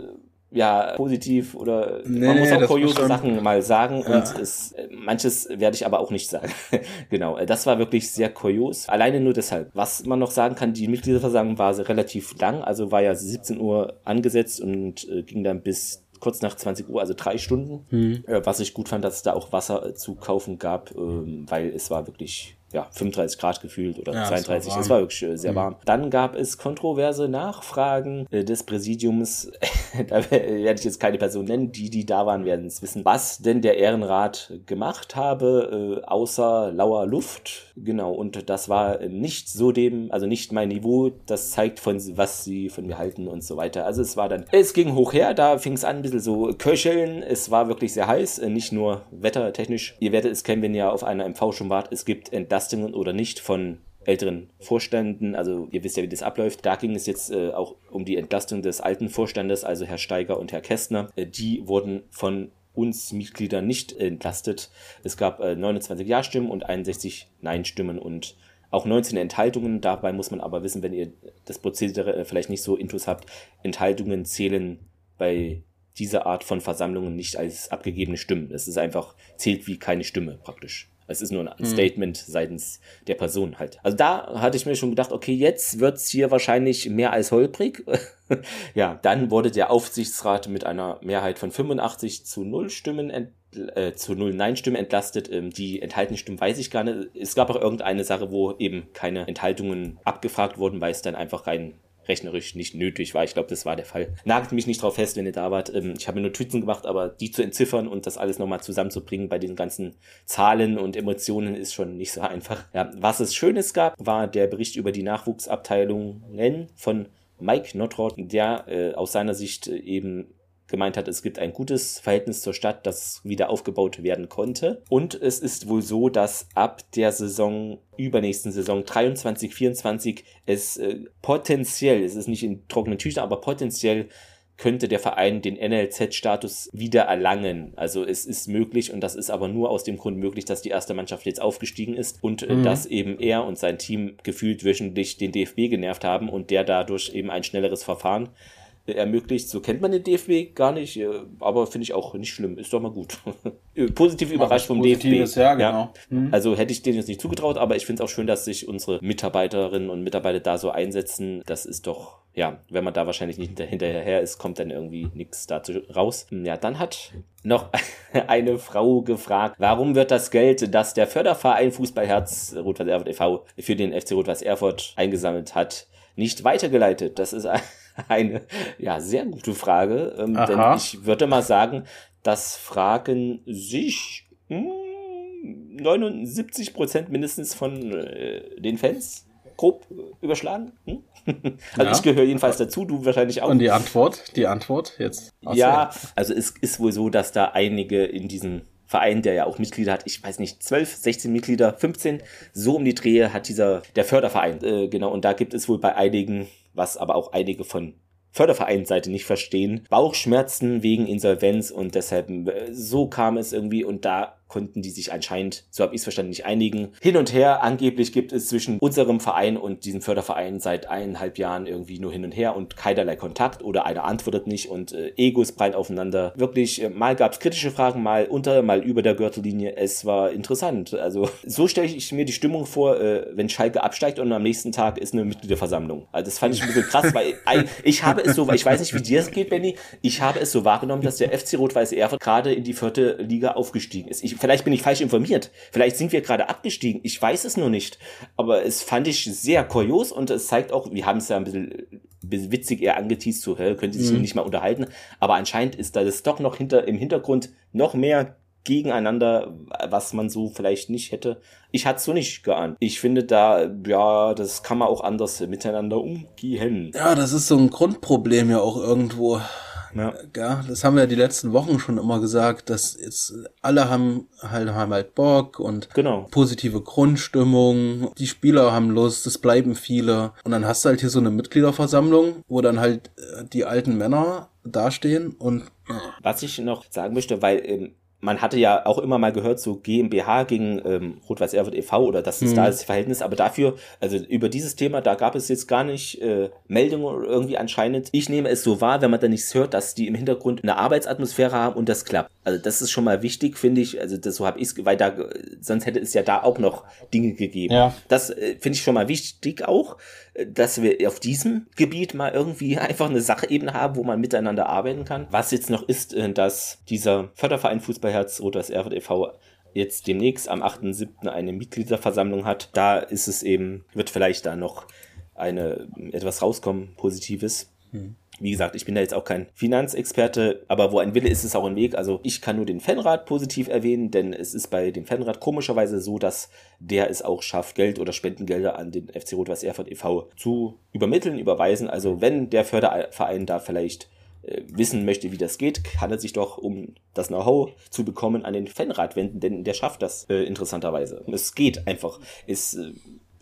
Speaker 1: ja, positiv oder nee, man muss auch kuriose Sachen mal sagen ja. und es, manches werde ich aber auch nicht sagen. genau, äh, das war wirklich sehr kurios. Alleine nur deshalb. Was man noch sagen kann, die Mitgliederversammlung war relativ lang, also war ja 17 Uhr angesetzt und äh, ging dann bis kurz nach 20 Uhr, also drei Stunden. Äh, was ich gut fand, dass es da auch Wasser äh, zu kaufen gab, ähm, weil es war wirklich ja, 35 Grad gefühlt oder ja, 32. Es war, war wirklich äh, sehr mhm. warm. Dann gab es kontroverse Nachfragen äh, des Präsidiums. da werde ich jetzt keine Person nennen. Die, die da waren, werden es wissen, was denn der Ehrenrat gemacht habe, äh, außer lauer Luft. Genau, und das war nicht so dem, also nicht mein Niveau. Das zeigt von, was sie von mir halten und so weiter. Also es war dann, es ging hoch her, da fing es an, ein bisschen so köcheln. Es war wirklich sehr heiß, nicht nur wettertechnisch. Ihr werdet es kennen, wenn ihr auf einer MV schon wart. Es gibt Entlassungen Entlastungen oder nicht von älteren Vorständen. Also ihr wisst ja, wie das abläuft. Da ging es jetzt äh, auch um die Entlastung des alten Vorstandes, also Herr Steiger und Herr Kästner. Äh, die wurden von uns Mitgliedern nicht entlastet. Es gab äh, 29 Ja-Stimmen und 61 Nein-Stimmen und auch 19 Enthaltungen. Dabei muss man aber wissen, wenn ihr das Prozedere äh, vielleicht nicht so intus habt, Enthaltungen zählen bei dieser Art von Versammlungen nicht als abgegebene Stimmen. Es ist einfach, zählt wie keine Stimme praktisch. Es ist nur ein mhm. Statement seitens der Person halt. Also da hatte ich mir schon gedacht, okay, jetzt wird's hier wahrscheinlich mehr als holprig. ja, dann wurde der Aufsichtsrat mit einer Mehrheit von 85 zu 0 Stimmen ent äh, zu 0 Nein-Stimmen entlastet. Ähm, die enthaltenen Stimmen weiß ich gar nicht. Es gab auch irgendeine Sache, wo eben keine Enthaltungen abgefragt wurden, weil es dann einfach rein rechnerisch nicht nötig war. Ich glaube, das war der Fall. Nagelt mich nicht drauf fest, wenn ihr da wart. Ähm, ich habe mir Notizen gemacht, aber die zu entziffern und das alles nochmal zusammenzubringen bei den ganzen Zahlen und Emotionen ist schon nicht so einfach. Ja, was es Schönes gab, war der Bericht über die Nachwuchsabteilungen von Mike Notrod, der äh, aus seiner Sicht äh, eben gemeint hat, es gibt ein gutes Verhältnis zur Stadt, das wieder aufgebaut werden konnte. Und es ist wohl so, dass ab der Saison, übernächsten Saison 23, 24, es äh, potenziell, es ist nicht in trockenen Tüchern, aber potenziell könnte der Verein den NLZ-Status wieder erlangen. Also es ist möglich und das ist aber nur aus dem Grund möglich, dass die erste Mannschaft jetzt aufgestiegen ist und äh, mhm. dass eben er und sein Team gefühlt wöchentlich den DFB genervt haben und der dadurch eben ein schnelleres Verfahren ermöglicht. So kennt man den DFB gar nicht, äh, aber finde ich auch nicht schlimm. Ist doch mal gut. Positiv überrascht vom DFB.
Speaker 2: Ja, genau.
Speaker 1: Mhm. Also hätte ich denen jetzt nicht zugetraut, aber ich finde es auch schön, dass sich unsere Mitarbeiterinnen und Mitarbeiter da so einsetzen. Das ist doch, ja, wenn man da wahrscheinlich nicht hinterher ist, kommt dann irgendwie nichts dazu raus. Ja, dann hat noch eine Frau gefragt, warum wird das Geld, das der Förderverein Fußballherz Rot-Weiß Erfurt e.V. für den FC Rot-Weiß Erfurt eingesammelt hat, nicht weitergeleitet? Das ist eine ja, sehr gute Frage. Ähm, denn ich würde mal sagen, das fragen sich hm, 79 Prozent mindestens von äh, den Fans grob überschlagen. Hm? Also ja. ich gehöre jedenfalls dazu, du wahrscheinlich auch.
Speaker 2: Und die Antwort, die Antwort jetzt.
Speaker 1: Ja, also es ist wohl so, dass da einige in diesem Verein, der ja auch Mitglieder hat, ich weiß nicht, 12, 16 Mitglieder, 15, so um die Drehe hat dieser, der Förderverein, äh, genau, und da gibt es wohl bei einigen was aber auch einige von Fördervereinsseite nicht verstehen. Bauchschmerzen wegen Insolvenz und deshalb äh, so kam es irgendwie und da konnten die sich anscheinend, so habe ich es verstanden, nicht einigen. Hin und her, angeblich gibt es zwischen unserem Verein und diesem Förderverein seit eineinhalb Jahren irgendwie nur hin und her und keinerlei Kontakt oder einer antwortet nicht und äh, Egos prallen aufeinander. Wirklich, äh, mal gab es kritische Fragen, mal unter, mal über der Gürtellinie. Es war interessant. Also so stelle ich mir die Stimmung vor, äh, wenn Schalke absteigt und am nächsten Tag ist eine Mitgliederversammlung. Also das fand ich ein bisschen krass, weil ich habe es so, ich weiß nicht, wie dir es geht, Benny, ich habe es so wahrgenommen, dass der FC Rot-Weiß Erfurt gerade in die vierte Liga aufgestiegen ist. Ich vielleicht bin ich falsch informiert. Vielleicht sind wir gerade abgestiegen. Ich weiß es nur nicht. Aber es fand ich sehr kurios und es zeigt auch, wir haben es ja ein bisschen, ein bisschen witzig eher angeteased, so, hä, können sie sich mhm. nicht mal unterhalten. Aber anscheinend ist da das doch noch hinter, im Hintergrund noch mehr gegeneinander, was man so vielleicht nicht hätte. Ich hatte es so nicht geahnt. Ich finde da, ja, das kann man auch anders miteinander umgehen.
Speaker 2: Ja, das ist so ein Grundproblem ja auch irgendwo. Ja. ja, das haben wir ja die letzten Wochen schon immer gesagt, dass jetzt alle haben halt, haben halt Bock und
Speaker 1: genau.
Speaker 2: positive Grundstimmung. Die Spieler haben Lust, es bleiben viele. Und dann hast du halt hier so eine Mitgliederversammlung, wo dann halt äh, die alten Männer dastehen und
Speaker 1: was ich noch sagen möchte, weil ähm, man hatte ja auch immer mal gehört, so GmbH gegen ähm, Rot-Weiß Erfurt e.V. oder das ist mhm. da das Verhältnis, aber dafür, also über dieses Thema, da gab es jetzt gar nicht äh, Meldungen irgendwie anscheinend. Ich nehme es so wahr, wenn man da nichts hört, dass die im Hintergrund eine Arbeitsatmosphäre haben und das klappt. Also das ist schon mal wichtig, finde ich. Also das so habe ich es, weil da sonst hätte es ja da auch noch Dinge gegeben.
Speaker 2: Ja.
Speaker 1: Das äh, finde ich schon mal wichtig auch dass wir auf diesem Gebiet mal irgendwie einfach eine Sachebene haben, wo man miteinander arbeiten kann. Was jetzt noch ist, äh, dass dieser Förderverein Fußballherz Rotas Erfurt e.V. jetzt demnächst am 8.7. eine Mitgliederversammlung hat. Da ist es eben, wird vielleicht da noch eine etwas rauskommen, Positives. Mhm. Wie gesagt, ich bin da jetzt auch kein Finanzexperte, aber wo ein Wille ist, ist auch ein Weg. Also ich kann nur den Fanrat positiv erwähnen, denn es ist bei dem Fanrat komischerweise so, dass der es auch schafft, Geld oder Spendengelder an den FC Rot-Weiß Erfurt e.V. zu übermitteln, überweisen. Also wenn der Förderverein da vielleicht äh, wissen möchte, wie das geht, kann er sich doch, um das Know-how zu bekommen, an den Fanrat wenden, denn der schafft das äh, interessanterweise. Es geht einfach. Es äh,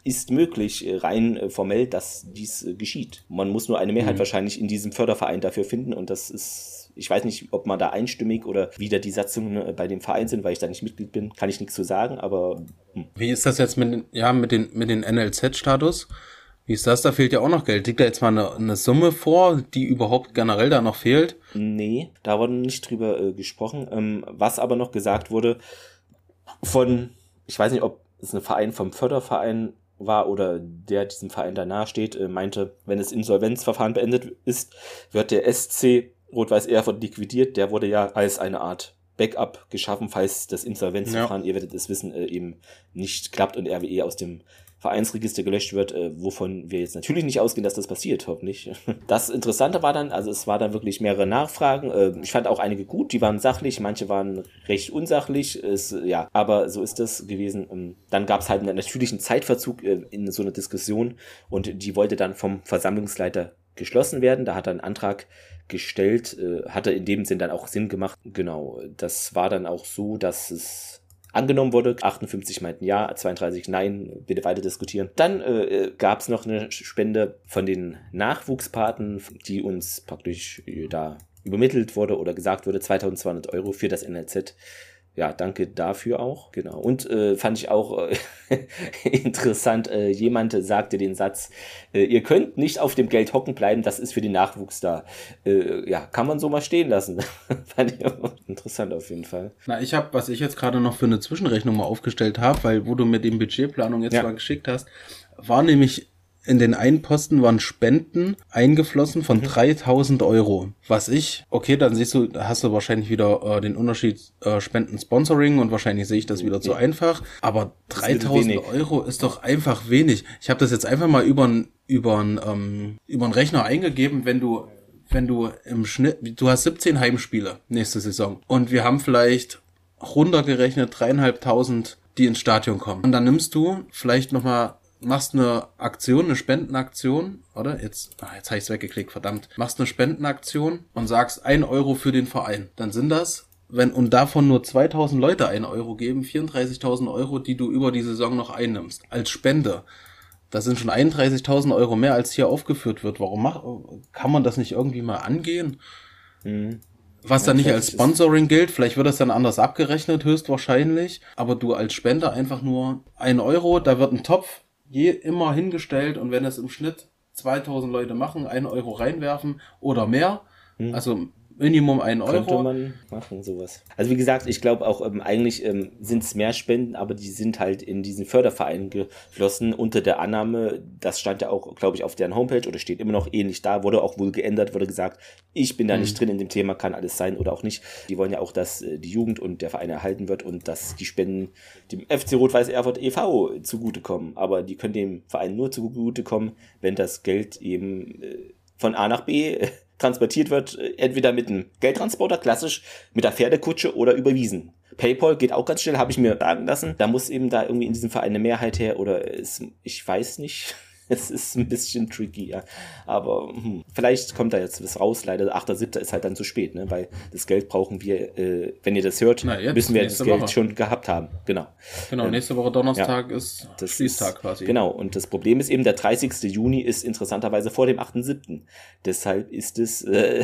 Speaker 1: ist möglich, äh, rein äh, formell, dass dies äh, geschieht. Man muss nur eine Mehrheit mhm. wahrscheinlich in diesem Förderverein dafür finden und das ist, ich weiß nicht, ob man da einstimmig oder wieder die Satzungen bei dem Verein sind, weil ich da nicht Mitglied bin, kann ich nichts zu sagen, aber.
Speaker 2: Hm. Wie ist das jetzt mit, ja, mit den, mit den NLZ-Status? Wie ist das? Da fehlt ja auch noch Geld. Liegt da jetzt mal eine, eine, Summe vor, die überhaupt generell da noch fehlt?
Speaker 1: Nee, da wurde nicht drüber äh, gesprochen. Ähm, was aber noch gesagt wurde von, ich weiß nicht, ob es ein Verein vom Förderverein war oder der diesem Verein danach steht, äh, meinte, wenn das Insolvenzverfahren beendet ist, wird der SC Rot-Weiß Erfurt liquidiert. Der wurde ja als eine Art Backup geschaffen, falls das Insolvenzverfahren, ja. ihr werdet es wissen, äh, eben nicht klappt und RWE aus dem Vereinsregister gelöscht wird, äh, wovon wir jetzt natürlich nicht ausgehen, dass das passiert, hoffentlich. Das Interessante war dann, also es war dann wirklich mehrere Nachfragen. Äh, ich fand auch einige gut, die waren sachlich, manche waren recht unsachlich, es, ja, aber so ist das gewesen. Ähm, dann gab es halt einen natürlichen Zeitverzug äh, in so einer Diskussion und die wollte dann vom Versammlungsleiter geschlossen werden. Da hat er einen Antrag gestellt, äh, hatte in dem Sinn dann auch Sinn gemacht. Genau, das war dann auch so, dass es angenommen wurde. 58 meinten ja, 32 nein, bitte weiter diskutieren. Dann äh, gab es noch eine Spende von den Nachwuchspaten, die uns praktisch äh, da übermittelt wurde oder gesagt wurde, 2200 Euro für das NLZ ja, danke dafür auch. Genau. Und äh, fand ich auch äh, interessant, äh, jemand sagte den Satz, äh, ihr könnt nicht auf dem Geld hocken bleiben, das ist für den Nachwuchs da. Äh, ja, kann man so mal stehen lassen. fand ich auch interessant auf jeden Fall.
Speaker 2: Na, ich habe, was ich jetzt gerade noch für eine Zwischenrechnung mal aufgestellt habe, weil wo du mir die Budgetplanung jetzt ja. mal geschickt hast, war nämlich in den einen Posten waren Spenden eingeflossen von mhm. 3000 Euro. Was ich, okay, dann siehst du, hast du wahrscheinlich wieder äh, den Unterschied äh, Spenden-Sponsoring und wahrscheinlich sehe ich das wieder zu einfach. Aber 3000 Euro ist doch einfach wenig. Ich habe das jetzt einfach mal über über ähm, über Rechner eingegeben, wenn du wenn du im Schnitt, du hast 17 Heimspiele nächste Saison und wir haben vielleicht runtergerechnet dreieinhalbtausend, die ins Stadion kommen. Und dann nimmst du vielleicht nochmal machst eine Aktion, eine Spendenaktion, oder? Jetzt, ah, jetzt habe ich es weggeklickt, verdammt. Machst eine Spendenaktion und sagst ein Euro für den Verein. Dann sind das, wenn und davon nur 2000 Leute ein Euro geben, 34.000 Euro, die du über die Saison noch einnimmst. Als Spende. Das sind schon 31.000 Euro mehr, als hier aufgeführt wird. Warum mach, kann man das nicht irgendwie mal angehen? Mhm. Was dann nicht als Sponsoring gilt, vielleicht wird das dann anders abgerechnet, höchstwahrscheinlich. Aber du als Spender einfach nur ein Euro, da wird ein Topf je immer hingestellt und wenn es im Schnitt 2000 Leute machen, einen Euro reinwerfen oder mehr, hm. also Minimum ein Euro.
Speaker 1: Könnte man machen, sowas. Also wie gesagt, ich glaube auch, ähm, eigentlich ähm, sind es mehr Spenden, aber die sind halt in diesen Förderverein geflossen unter der Annahme, das stand ja auch, glaube ich, auf deren Homepage oder steht immer noch ähnlich da, wurde auch wohl geändert, wurde gesagt, ich bin da mhm. nicht drin in dem Thema, kann alles sein oder auch nicht. Die wollen ja auch, dass äh, die Jugend und der Verein erhalten wird und dass die Spenden dem FC Rot-Weiß Erfurt e.V. zugutekommen. Aber die können dem Verein nur zugutekommen, wenn das Geld eben äh, von A nach B transportiert wird, äh, entweder mit einem Geldtransporter, klassisch, mit der Pferdekutsche oder überwiesen. PayPal geht auch ganz schnell, habe ich mir sagen lassen. Da muss eben da irgendwie in diesem Verein eine Mehrheit her oder es, ich weiß nicht. es ist ein bisschen tricky, ja. Aber hm, vielleicht kommt da jetzt was raus. Leider 8.7. ist halt dann zu spät, ne? weil das Geld brauchen wir, äh, wenn ihr das hört, Na, jetzt, müssen wir das Geld Woche. schon gehabt haben. Genau.
Speaker 2: Genau, ähm, nächste Woche Donnerstag ja, ist das Schließtag quasi.
Speaker 1: Genau, und das Problem ist eben, der 30. Juni ist interessanterweise vor dem 8.7. Deshalb ist es, äh,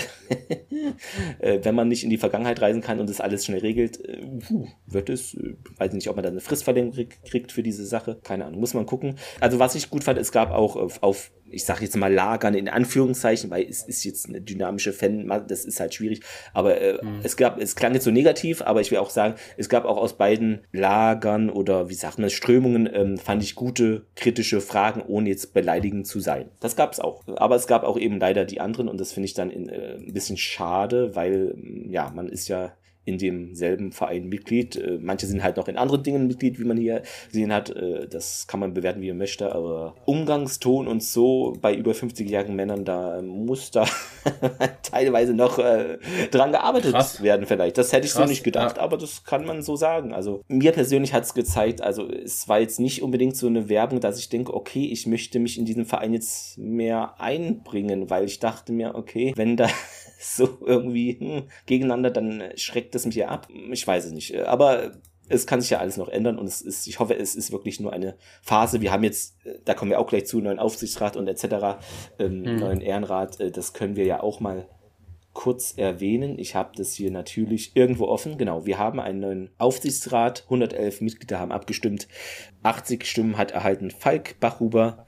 Speaker 1: äh, wenn man nicht in die Vergangenheit reisen kann und das alles schnell regelt, äh, wird es, äh, weiß nicht, ob man da eine Fristverlängerung kriegt für diese Sache. Keine Ahnung, muss man gucken. Also was ich gut fand, es gab auch auf, auf ich sage jetzt mal Lagern in Anführungszeichen, weil es ist jetzt eine dynamische Fan, das ist halt schwierig. Aber äh, mhm. es gab, es klang jetzt so negativ, aber ich will auch sagen, es gab auch aus beiden Lagern oder wie sagt man, Strömungen, ähm, fand ich gute kritische Fragen, ohne jetzt beleidigend zu sein. Das gab es auch. Aber es gab auch eben leider die anderen und das finde ich dann in, äh, ein bisschen schade, weil ja, man ist ja in demselben Verein Mitglied. Äh, manche sind halt noch in anderen Dingen Mitglied, wie man hier gesehen hat. Äh, das kann man bewerten, wie man möchte. Aber Umgangston und so bei über 50-jährigen Männern, da muss da teilweise noch äh, dran gearbeitet Krass. werden vielleicht. Das hätte ich Krass, so nicht gedacht, ja. aber das kann man so sagen. Also mir persönlich hat es gezeigt, also es war jetzt nicht unbedingt so eine Werbung, dass ich denke, okay, ich möchte mich in diesen Verein jetzt mehr einbringen, weil ich dachte mir, okay, wenn da so irgendwie hm, gegeneinander, dann schreckt es mich ja ab. Ich weiß es nicht. Aber es kann sich ja alles noch ändern und es ist, ich hoffe, es ist wirklich nur eine Phase. Wir haben jetzt, da kommen wir auch gleich zu, neuen Aufsichtsrat und etc., ähm, mhm. neuen Ehrenrat, äh, das können wir ja auch mal kurz erwähnen. Ich habe das hier natürlich irgendwo offen. Genau, wir haben einen neuen Aufsichtsrat. 111 Mitglieder haben abgestimmt. 80 Stimmen hat erhalten Falk Bachhuber,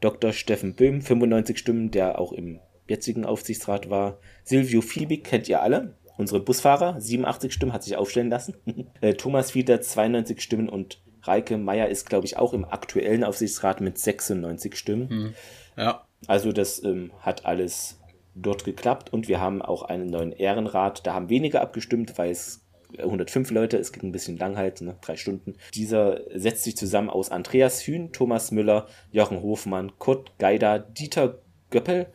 Speaker 1: Dr. Steffen Böhm, 95 Stimmen, der auch im jetzigen Aufsichtsrat war. Silvio Fiebig kennt ihr alle. Unsere Busfahrer, 87 Stimmen, hat sich aufstellen lassen. Äh, Thomas Fieder, 92 Stimmen und Reike Meyer ist, glaube ich, auch im aktuellen Aufsichtsrat mit 96 Stimmen. Hm. Ja. Also das ähm, hat alles dort geklappt und wir haben auch einen neuen Ehrenrat. Da haben weniger abgestimmt, weil es 105 Leute, es ging ein bisschen lang halt, ne, drei Stunden. Dieser setzt sich zusammen aus Andreas Hühn, Thomas Müller, Jochen Hofmann, Kurt Geider, Dieter Göppel,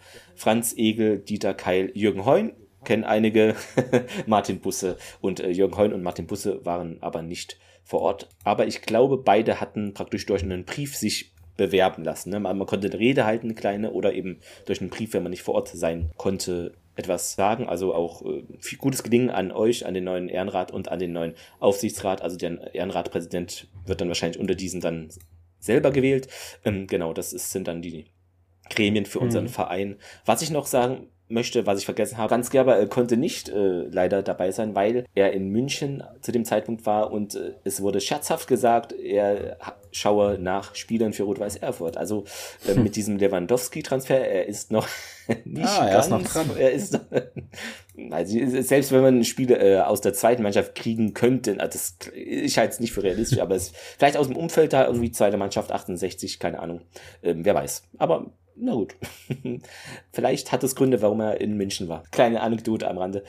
Speaker 1: Franz Egel, Dieter Keil, Jürgen Heun, kennen einige, Martin Busse und äh, Jürgen Heun und Martin Busse waren aber nicht vor Ort. Aber ich glaube, beide hatten praktisch durch einen Brief sich bewerben lassen. Ne? Man, konnte eine Rede halten, eine kleine, oder eben durch einen Brief, wenn man nicht vor Ort sein konnte, etwas sagen. Also auch äh, viel gutes Gelingen an euch, an den neuen Ehrenrat und an den neuen Aufsichtsrat. Also der Ehrenratpräsident wird dann wahrscheinlich unter diesen dann selber gewählt. Ähm, genau, das ist, sind dann die Gremien für unseren mhm. Verein. Was ich noch sagen möchte, was ich vergessen habe, Franz Gerber äh, konnte nicht äh, leider dabei sein, weil er in München zu dem Zeitpunkt war und äh, es wurde scherzhaft gesagt, er schaue nach Spielern für Rot-Weiß Erfurt. Also hm. mit diesem Lewandowski-Transfer, er ist noch nicht ah, er ganz, ist noch dran. Er ist also, selbst wenn man Spiele äh, aus der zweiten Mannschaft kriegen könnte, also das, ich halte es nicht für realistisch, aber es vielleicht aus dem Umfeld da irgendwie zweite Mannschaft 68, keine Ahnung, ähm, wer weiß. Aber na gut. Vielleicht hat es Gründe, warum er in München war. Kleine Anekdote am Rande.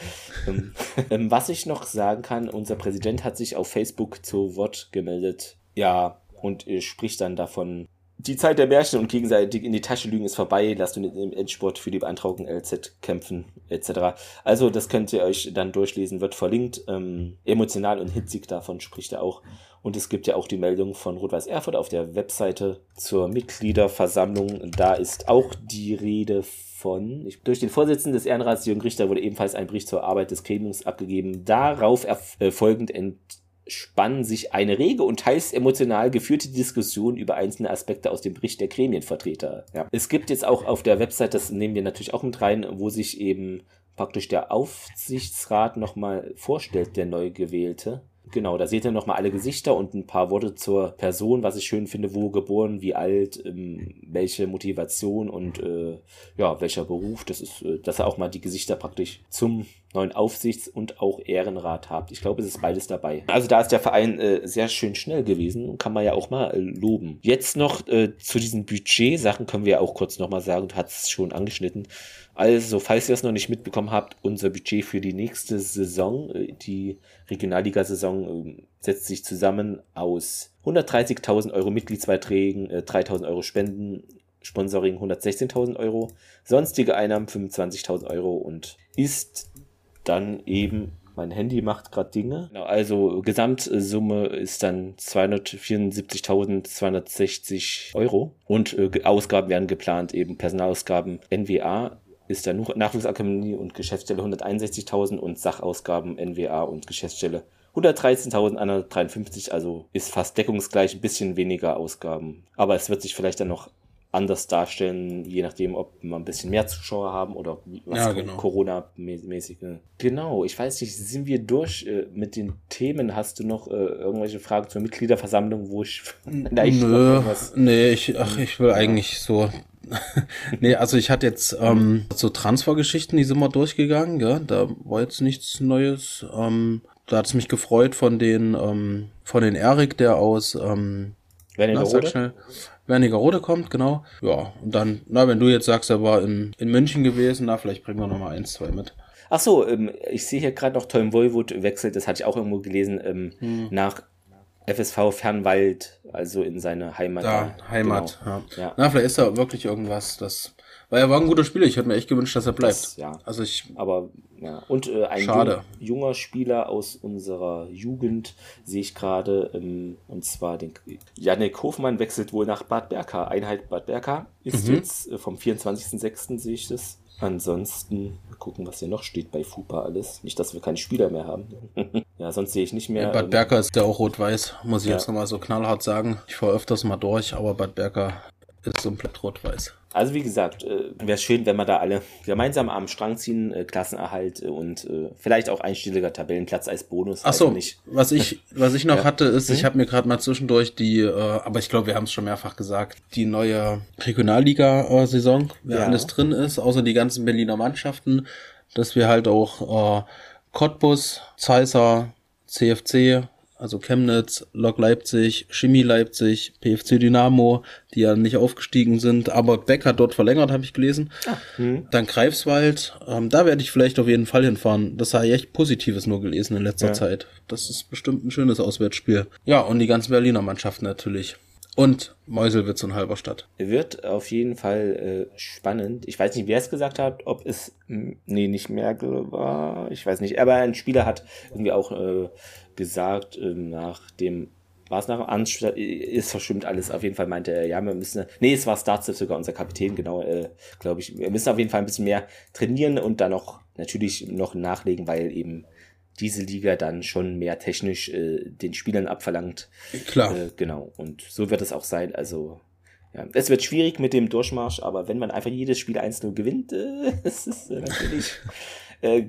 Speaker 1: Ähm, ähm, was ich noch sagen kann, unser Präsident hat sich auf Facebook zu Wort gemeldet. Ja, und spricht dann davon, die Zeit der Märchen und gegenseitig in die Tasche lügen ist vorbei. Lasst uns im Endsport für die Beantragung LZ kämpfen, etc. Also, das könnt ihr euch dann durchlesen, wird verlinkt. Ähm, emotional und hitzig davon spricht er auch. Und es gibt ja auch die Meldung von Rot-Weiß Erfurt auf der Webseite zur Mitgliederversammlung. Da ist auch die Rede von, ich, durch den Vorsitzenden des Ehrenrats Jürgen Richter wurde ebenfalls ein Bericht zur Arbeit des Gremiums abgegeben. Darauf äh, folgend entspann sich eine rege und teils emotional geführte Diskussion über einzelne Aspekte aus dem Bericht der Gremienvertreter. Ja. Es gibt jetzt auch auf der Website, das nehmen wir natürlich auch mit rein, wo sich eben praktisch der Aufsichtsrat nochmal vorstellt, der neu gewählte. Genau, da seht ihr nochmal alle Gesichter und ein paar Worte zur Person, was ich schön finde, wo geboren, wie alt, ähm, welche Motivation und äh, ja, welcher Beruf. Das ist, äh, dass er auch mal die Gesichter praktisch zum neuen Aufsichts- und auch Ehrenrat habt. Ich glaube, es ist beides dabei. Also da ist der Verein äh, sehr schön schnell gewesen, kann man ja auch mal äh, loben. Jetzt noch äh, zu diesen Budget-Sachen können wir auch kurz nochmal sagen, du hast es schon angeschnitten. Also, falls ihr es noch nicht mitbekommen habt, unser Budget für die nächste Saison, äh, die Regionalliga-Saison, äh, setzt sich zusammen aus 130.000 Euro Mitgliedsbeiträgen, 3.000 Euro Spenden, Sponsoring 116.000 Euro, sonstige Einnahmen 25.000 Euro und ist dann eben mein Handy macht gerade Dinge. Genau, also Gesamtsumme ist dann 274.260 Euro und äh, Ausgaben werden geplant, eben Personalausgaben NWA ist der Nachwuchsakademie und Geschäftsstelle 161.000 und Sachausgaben NWA und Geschäftsstelle 113.153, also ist fast deckungsgleich, ein bisschen weniger Ausgaben. Aber es wird sich vielleicht dann noch anders darstellen, je nachdem, ob wir ein bisschen mehr Zuschauer haben oder was
Speaker 2: ja, genau.
Speaker 1: Corona-mäßig. Genau, ich weiß nicht, sind wir durch äh, mit den Themen? Hast du noch äh, irgendwelche Fragen zur Mitgliederversammlung, wo ich
Speaker 2: vielleicht Nö, was Nee, ich, ach, ich will eigentlich so. nee, also ich hatte jetzt ähm, so Transfergeschichten, die sind wir durchgegangen, ja. Da war jetzt nichts Neues. Ähm, da hat es mich gefreut von den, ähm, von den Erik, der aus ähm,
Speaker 1: Wernigerode?
Speaker 2: Wernigerode kommt, genau. Ja, und dann, na, wenn du jetzt sagst, er war in, in München gewesen, na, vielleicht bringen wir noch mal eins, zwei mit.
Speaker 1: Ach so, ähm, ich sehe hier gerade noch Tom Woiwood wechselt, das hatte ich auch irgendwo gelesen, ähm, hm. nach FSV Fernwald, also in seine Heimat.
Speaker 2: Da, Heimat, genau. ja. ja. Na, vielleicht ist da wirklich irgendwas, das weil er war ein guter Spieler. Ich hätte mir echt gewünscht, dass er bleibt. Das,
Speaker 1: ja.
Speaker 2: Also ich.
Speaker 1: Aber ja. Und äh, ein Schade. junger Spieler aus unserer Jugend sehe ich gerade, ähm, und zwar den Janik Hofmann wechselt wohl nach Bad Berka. Einheit Bad Berka ist mhm. jetzt äh, vom 24.06. sehe ich das. Ansonsten gucken, was hier noch steht bei FUPA alles. Nicht, dass wir keine Spieler mehr haben. ja, sonst sehe ich nicht mehr.
Speaker 2: Bad ähm, Berka ist ja auch rot-weiß, muss ich ja. jetzt nochmal so knallhart sagen. Ich fahre öfters mal durch, aber Bad Berka ist komplett rot-weiß.
Speaker 1: Also wie gesagt, äh, wäre schön, wenn wir da alle gemeinsam am Strang ziehen, äh, Klassenerhalt äh, und äh, vielleicht auch einstelliger Tabellenplatz als Bonus.
Speaker 2: Ach so, was ich was ich noch ja. hatte ist, hm? ich habe mir gerade mal zwischendurch die, äh, aber ich glaube, wir haben es schon mehrfach gesagt, die neue Regionalliga-Saison, wer ja. alles drin ist, außer die ganzen Berliner Mannschaften, dass wir halt auch äh, Cottbus, Zeiser, CFC, also Chemnitz, Lok Leipzig, Chemie Leipzig, PFC Dynamo, die ja nicht aufgestiegen sind, aber Beck hat dort verlängert, habe ich gelesen. Ah, hm. Dann Greifswald, ähm, da werde ich vielleicht auf jeden Fall hinfahren. Das habe ich echt Positives nur gelesen in letzter ja. Zeit. Das ist bestimmt ein schönes Auswärtsspiel. Ja, und die ganzen Berliner Mannschaften natürlich. Und Meuselwitz und Halberstadt.
Speaker 1: Wird auf jeden Fall äh, spannend. Ich weiß nicht, wer es gesagt hat, ob es, nee, nicht Merkel war, ich weiß nicht, aber ein Spieler hat irgendwie auch äh, gesagt, äh, nach dem war es nach dem Anstalt, ist verschwimmt alles. Auf jeden Fall meinte er, ja, wir müssen, nee, es war Startsev sogar unser Kapitän, genau, äh, glaube ich. Wir müssen auf jeden Fall ein bisschen mehr trainieren und dann noch natürlich noch nachlegen, weil eben diese Liga dann schon mehr technisch äh, den Spielern abverlangt.
Speaker 2: Klar.
Speaker 1: Äh, genau. Und so wird es auch sein. Also, ja, es wird schwierig mit dem Durchmarsch, aber wenn man einfach jedes Spiel 1-0 gewinnt, äh, das ist äh, natürlich äh,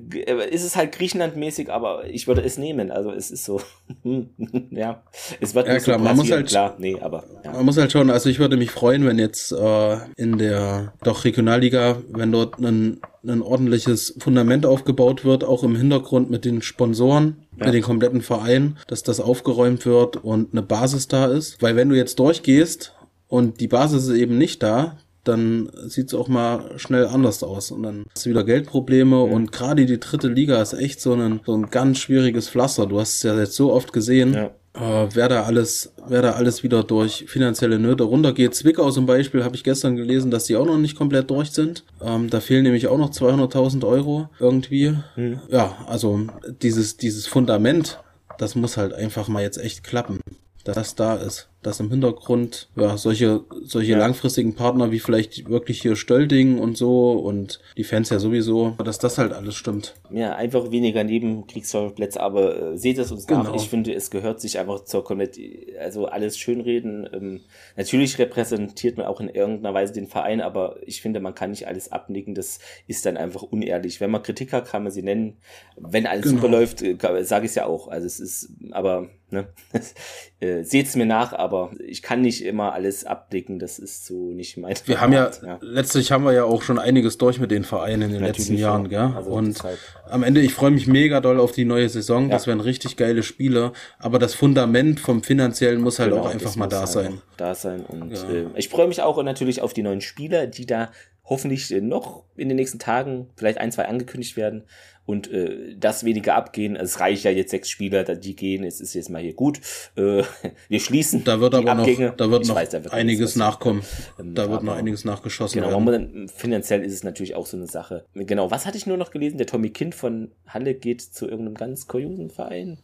Speaker 1: ist es halt Griechenland-mäßig, aber ich würde es nehmen. Also es ist so, ja, es wird
Speaker 2: ja, nicht klar, so man muss halt,
Speaker 1: klar, nee, aber
Speaker 2: ja. man muss halt schon. Also ich würde mich freuen, wenn jetzt äh, in der doch Regionalliga, wenn dort ein, ein ordentliches Fundament aufgebaut wird, auch im Hintergrund mit den Sponsoren, ja. mit den kompletten Vereinen, dass das aufgeräumt wird und eine Basis da ist. Weil wenn du jetzt durchgehst und die Basis ist eben nicht da, dann sieht's auch mal schnell anders aus. Und dann hast du wieder Geldprobleme. Mhm. Und gerade die dritte Liga ist echt so ein, so ein ganz schwieriges Pflaster. Du hast es ja jetzt so oft gesehen. Ja. Uh, wer da alles, wer da alles wieder durch finanzielle Nöte runtergeht. Zwickau zum Beispiel habe ich gestern gelesen, dass die auch noch nicht komplett durch sind. Ähm, da fehlen nämlich auch noch 200.000 Euro irgendwie. Mhm. Ja, also dieses, dieses Fundament, das muss halt einfach mal jetzt echt klappen, dass das da ist dass im Hintergrund ja solche solche ja. langfristigen Partner wie vielleicht wirklich hier Stölding und so und die Fans ja sowieso, dass das halt alles stimmt.
Speaker 1: Ja, einfach weniger Nebenkriegsschauplätze, aber äh, seht es uns genau. nach. Ich finde, es gehört sich einfach zur komplett, also alles schönreden. Ähm, natürlich repräsentiert man auch in irgendeiner Weise den Verein, aber ich finde, man kann nicht alles abnicken. Das ist dann einfach unehrlich. Wenn man Kritik hat, kann man sie nennen. Wenn alles genau. super läuft, äh, sage ich es ja auch. Also es ist, aber ne, äh, seht es mir nach, aber aber ich kann nicht immer alles abdecken, das ist so nicht mein
Speaker 2: Wir haben ja, ja, letztlich haben wir ja auch schon einiges durch mit den Vereinen in den Natürlich letzten Jahren, gell? Also und am Ende, ich freue mich mega doll auf die neue Saison, ja. das werden richtig geile Spiele, aber das Fundament vom Finanziellen muss halt genau, auch einfach mal da halt sein.
Speaker 1: Da sein und ja. äh, ich freue mich auch natürlich auf die neuen Spieler, die da hoffentlich noch in den nächsten Tagen vielleicht ein, zwei angekündigt werden und äh, das weniger abgehen. Es reicht ja jetzt sechs Spieler, die gehen. Es ist jetzt mal hier gut. Äh, wir schließen.
Speaker 2: Da wird aber Abgänge. noch, da wird noch weiß, da wird einiges nachkommen. Ähm, da wird noch einiges nachgeschossen
Speaker 1: genau, werden. finanziell ist es natürlich auch so eine Sache. Genau. Was hatte ich nur noch gelesen? Der Tommy Kind von Halle geht zu irgendeinem ganz kuriosen Verein.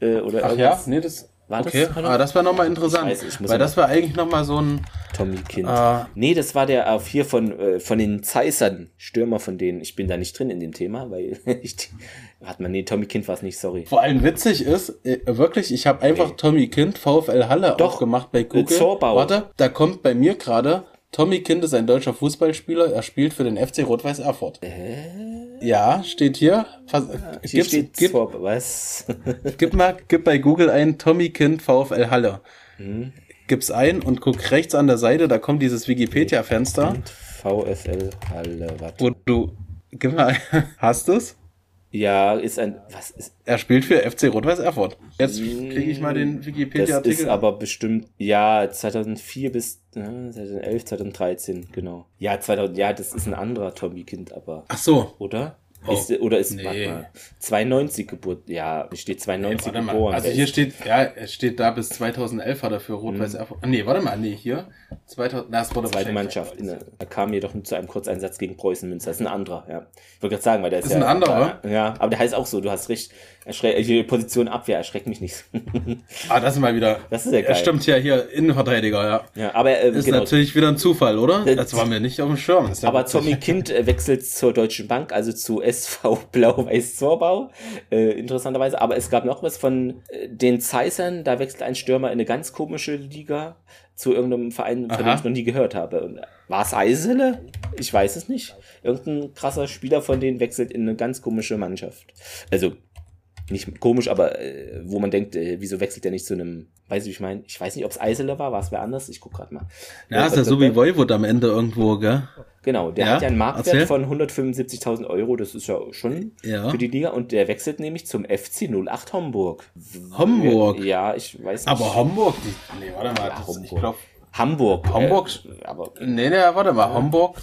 Speaker 1: Äh, oder
Speaker 2: Ach ja, nee, das war okay, das, ah, das war nochmal interessant, ich weiß, ich weil das war eigentlich nochmal so ein...
Speaker 1: Tommy Kind. Äh, nee, das war der auf hier von, äh, von den Zeissern, Stürmer von denen. Ich bin da nicht drin in dem Thema, weil ich... Hat man, nee, Tommy Kind war es nicht, sorry.
Speaker 2: Vor allem witzig ist, äh, wirklich, ich habe einfach okay. Tommy Kind, VfL Halle Doch, aufgemacht bei Google. Zorbau. Warte, da kommt bei mir gerade Tommy Kind ist ein deutscher Fußballspieler. Er spielt für den FC Rot-Weiß Erfurt. Äh? Ja, steht hier.
Speaker 1: Hier gib's, steht gib, vor, was?
Speaker 2: gib mal, gib bei Google ein Tommy Kind VfL Halle. Hm. Gib's ein und guck rechts an der Seite, da kommt dieses Wikipedia-Fenster.
Speaker 1: VfL Halle,
Speaker 2: warte. Wo du, gib mal, hast du's?
Speaker 1: Ja, ist ein. Was ist.
Speaker 2: Er spielt für FC Rot-Weiß Erfurt. Jetzt kriege ich mal den Wikipedia-Artikel.
Speaker 1: Das ist aber bestimmt, ja, 2004 bis äh, 2011, 2013, genau. Ja, 2000, ja, das ist ein anderer Tommy-Kind, aber.
Speaker 2: Ach so.
Speaker 1: Oder? Oh, ist, oder ist, nee. warte mal, 92 Geburt, ja, steht 92 nee, geboren.
Speaker 2: Also hier steht, ja, es steht da bis 2011 hat er für Rot-Weiß mhm. Erfurt. Nee, warte mal, nee, hier, 2000, na,
Speaker 1: das wurde Zweite Mannschaft. In, er kam jedoch nur zu einem Kurzeinsatz gegen Preußen Münster. Das ist ein anderer, ja. Ich wollte gerade sagen, weil der ist,
Speaker 2: ist ja. ein anderer?
Speaker 1: Ja, aber der heißt auch so, du hast recht. Die Position Abwehr erschreckt mich nicht.
Speaker 2: ah, das ist mal wieder.
Speaker 1: Das ist ja geil.
Speaker 2: Stimmt ja hier, Innenverteidiger, ja.
Speaker 1: Ja, aber äh,
Speaker 2: ist genau. natürlich wieder ein Zufall, oder? Das war mir nicht auf dem Schirm.
Speaker 1: Ja aber Tommy Kind äh, wechselt zur Deutschen Bank, also zu SV Blau-Weiß Zorbau, äh, interessanterweise. Aber es gab noch was von äh, den Zeissern, da wechselt ein Stürmer in eine ganz komische Liga zu irgendeinem Verein, von dem ich noch nie gehört habe. War es Eisele? Ich weiß es nicht. Irgendein krasser Spieler von denen wechselt in eine ganz komische Mannschaft. Also nicht komisch, aber äh, wo man denkt, äh, wieso wechselt der nicht zu einem, weiß ich, ich meine, ich weiß nicht, ob es Eisele war, war es wer anders, ich guck gerade mal.
Speaker 2: Ja, äh, ist ja so wie Voivod am Ende irgendwo, gell?
Speaker 1: Genau, der ja? hat ja einen Marktwert Erzähl. von 175.000 Euro, das ist ja schon ja. für die Liga und der wechselt nämlich zum FC 08 Hamburg.
Speaker 2: Hamburg?
Speaker 1: Ja, ich weiß nicht.
Speaker 2: Aber Hamburg, die, nee, warte mal, ja, das,
Speaker 1: ich glaube Hamburg.
Speaker 2: Hamburg, äh, aber, nee, nee, warte mal, Hamburg,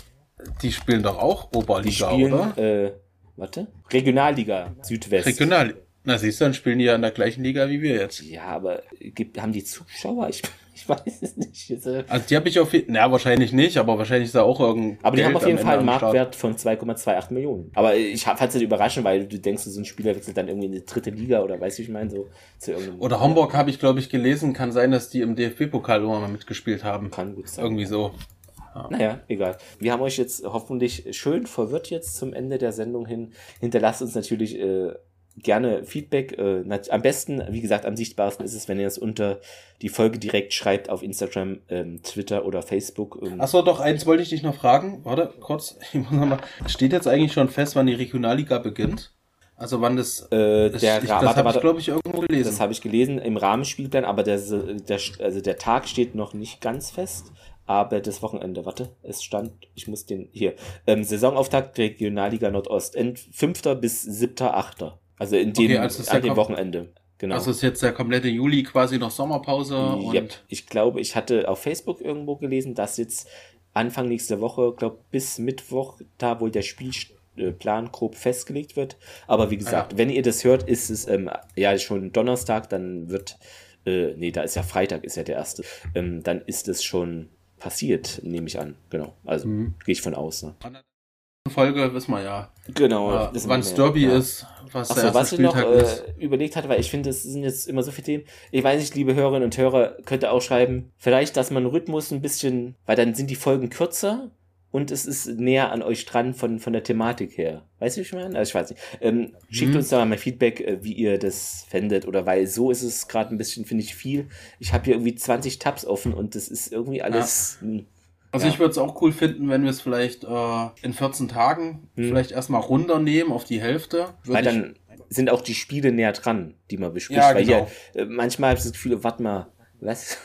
Speaker 2: die spielen doch auch Oberliga, die spielen, oder?
Speaker 1: Äh, warte, Regionalliga Südwest.
Speaker 2: Regionalliga. Na siehst du, dann spielen die ja in der gleichen Liga wie wir jetzt.
Speaker 1: Ja, aber gibt, haben die Zuschauer? Ich, ich weiß es nicht.
Speaker 2: Äh, also die habe ich auf jeden na wahrscheinlich nicht, aber wahrscheinlich ist da auch irgendein.
Speaker 1: Aber die haben auf jeden Fall einen Marktwert von 2,28 Millionen. Aber ich fand es überraschend, weil du denkst, so ein Spieler wechselt dann irgendwie in die dritte Liga oder weißt du, ich meine, so
Speaker 2: zu irgendeinem. Oder Homburg habe ich, glaube ich, gelesen, kann sein, dass die im DFB-Pokal immer mal mitgespielt haben.
Speaker 1: Kann gut sein.
Speaker 2: Irgendwie so.
Speaker 1: Ja. Naja, egal. Wir haben euch jetzt hoffentlich schön verwirrt jetzt zum Ende der Sendung hin. Hinterlasst uns natürlich äh, gerne Feedback. Äh, am besten, wie gesagt, am sichtbarsten ist es, wenn ihr es unter die Folge direkt schreibt auf Instagram, ähm, Twitter oder Facebook.
Speaker 2: Ähm. Achso, doch, eins wollte ich dich noch fragen. Warte, kurz. Ich muss noch mal, steht jetzt eigentlich schon fest, wann die Regionalliga beginnt? Also wann das,
Speaker 1: äh, das, der,
Speaker 2: ich, das habe ich, glaube ich, irgendwo gelesen.
Speaker 1: Das habe ich gelesen im Rahmenspielplan, aber der, der, also der Tag steht noch nicht ganz fest. Aber das Wochenende, warte, es stand, ich muss den, hier, ähm, Saisonauftakt Regionalliga Nordost, 5. bis 7. 8. Also in dem, okay, also an dem Wochenende.
Speaker 2: Genau. Also ist jetzt der komplette Juli quasi noch Sommerpause.
Speaker 1: Yep. Und ich glaube, ich hatte auf Facebook irgendwo gelesen, dass jetzt Anfang nächster Woche, glaube bis Mittwoch, da wohl der Spielplan grob festgelegt wird. Aber wie gesagt, ja. wenn ihr das hört, ist es ähm, ja schon Donnerstag, dann wird, äh, nee, da ist ja Freitag, ist ja der erste, ähm, dann ist es schon passiert, nehme ich an. Genau. Also mhm. gehe ich von aus. Ne?
Speaker 2: Folge wissen wir ja.
Speaker 1: Genau.
Speaker 2: Äh, wann es Derby ja. ist,
Speaker 1: was Achso, der erste was Spieltag ich noch äh, überlegt hatte, weil ich finde, es sind jetzt immer so viele Themen. Ich weiß nicht, liebe Hörerinnen und Hörer, könnt ihr auch schreiben, vielleicht, dass man Rhythmus ein bisschen, weil dann sind die Folgen kürzer und es ist näher an euch dran von, von der Thematik her. Weißt du, wie ich meine? Also ich weiß nicht. Ähm, schickt mhm. uns da mal Feedback, äh, wie ihr das fändet oder weil so ist es gerade ein bisschen, finde ich, viel. Ich habe hier irgendwie 20 Tabs offen und das ist irgendwie alles. Ja.
Speaker 2: Also ja. ich würde es auch cool finden, wenn wir es vielleicht äh, in 14 Tagen hm. vielleicht erstmal runternehmen auf die Hälfte.
Speaker 1: Weil dann sind auch die Spiele näher dran, die man bespricht. Ja, Weil genau. hier, äh, manchmal habe ich das Gefühl, warte mal, was?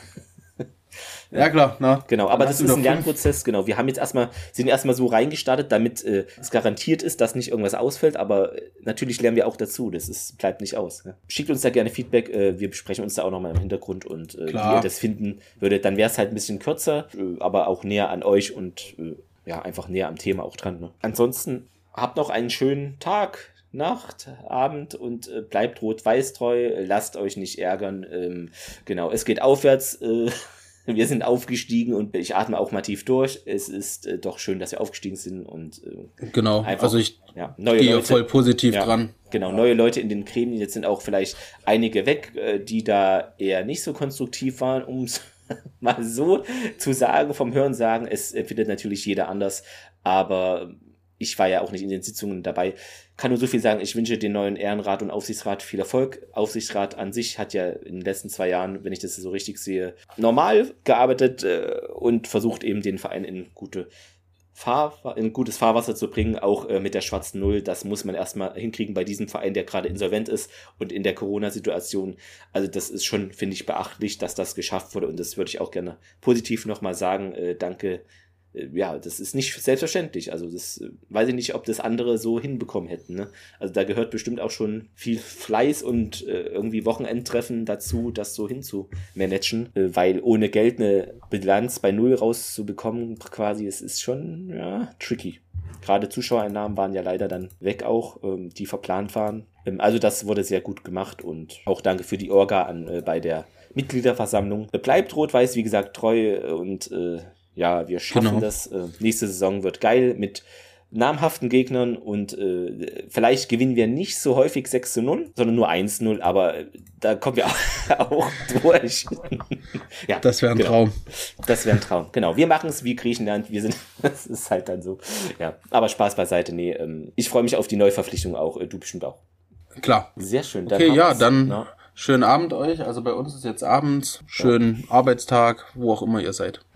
Speaker 2: Ja, klar, na.
Speaker 1: Genau, aber das ist ein Lernprozess, genau. Wir haben jetzt erstmal, sind erstmal so reingestartet, damit äh, es garantiert ist, dass nicht irgendwas ausfällt, aber äh, natürlich lernen wir auch dazu. Das ist, bleibt nicht aus. Ja. Schickt uns da gerne Feedback, äh, wir besprechen uns da auch nochmal im Hintergrund und äh, wie ihr das finden würdet. Dann wäre es halt ein bisschen kürzer, äh, aber auch näher an euch und äh, ja, einfach näher am Thema auch dran. Ne? Ansonsten habt noch einen schönen Tag. Nacht, Abend und äh, bleibt rot-weiß treu, lasst euch nicht ärgern. Ähm, genau, es geht aufwärts. Äh, wir sind aufgestiegen und ich atme auch mal tief durch. Es ist äh, doch schön, dass wir aufgestiegen sind und
Speaker 2: äh, genau. Einfach, also ich ja, neue gehe Leute, voll positiv ja, dran.
Speaker 1: Genau, neue Leute in den Gremien. Jetzt sind auch vielleicht einige weg, äh, die da eher nicht so konstruktiv waren, um es mal so zu sagen vom Hören sagen. Es empfindet natürlich jeder anders, aber ich war ja auch nicht in den Sitzungen dabei. Kann nur so viel sagen, ich wünsche den neuen Ehrenrat und Aufsichtsrat viel Erfolg. Aufsichtsrat an sich hat ja in den letzten zwei Jahren, wenn ich das so richtig sehe, normal gearbeitet äh, und versucht eben den Verein in gute Fahr in gutes Fahrwasser zu bringen, auch äh, mit der schwarzen Null. Das muss man erstmal hinkriegen bei diesem Verein, der gerade insolvent ist und in der Corona-Situation. Also das ist schon, finde ich, beachtlich, dass das geschafft wurde und das würde ich auch gerne positiv nochmal sagen. Äh, danke ja, das ist nicht selbstverständlich. Also das äh, weiß ich nicht, ob das andere so hinbekommen hätten. Ne? Also da gehört bestimmt auch schon viel Fleiß und äh, irgendwie Wochenendtreffen dazu, das so hinzumanagen, äh, weil ohne Geld eine Bilanz bei Null rauszubekommen, quasi, es ist schon ja, tricky. Gerade Zuschauereinnahmen waren ja leider dann weg auch, ähm, die verplant waren. Ähm, also das wurde sehr gut gemacht und auch danke für die Orga an äh, bei der Mitgliederversammlung. Bleibt rot-weiß, wie gesagt, treu und äh, ja, wir schaffen genau. das. Äh, nächste Saison wird geil mit namhaften Gegnern und äh, vielleicht gewinnen wir nicht so häufig 6 zu 0, sondern nur 1 zu 0, aber äh, da kommen wir auch, auch durch.
Speaker 2: ja, das wäre ein genau. Traum.
Speaker 1: Das wäre ein Traum, genau. Wir machen es wie Griechenland, wir sind, das ist halt dann so. Ja, aber Spaß beiseite, nee, ähm, ich freue mich auf die Neuverpflichtung auch, äh, du bestimmt auch.
Speaker 2: Klar.
Speaker 1: Sehr schön.
Speaker 2: Dann okay, ja, dann na? schönen Abend euch, also bei uns ist jetzt abends, schönen ja. Arbeitstag, wo auch immer ihr seid.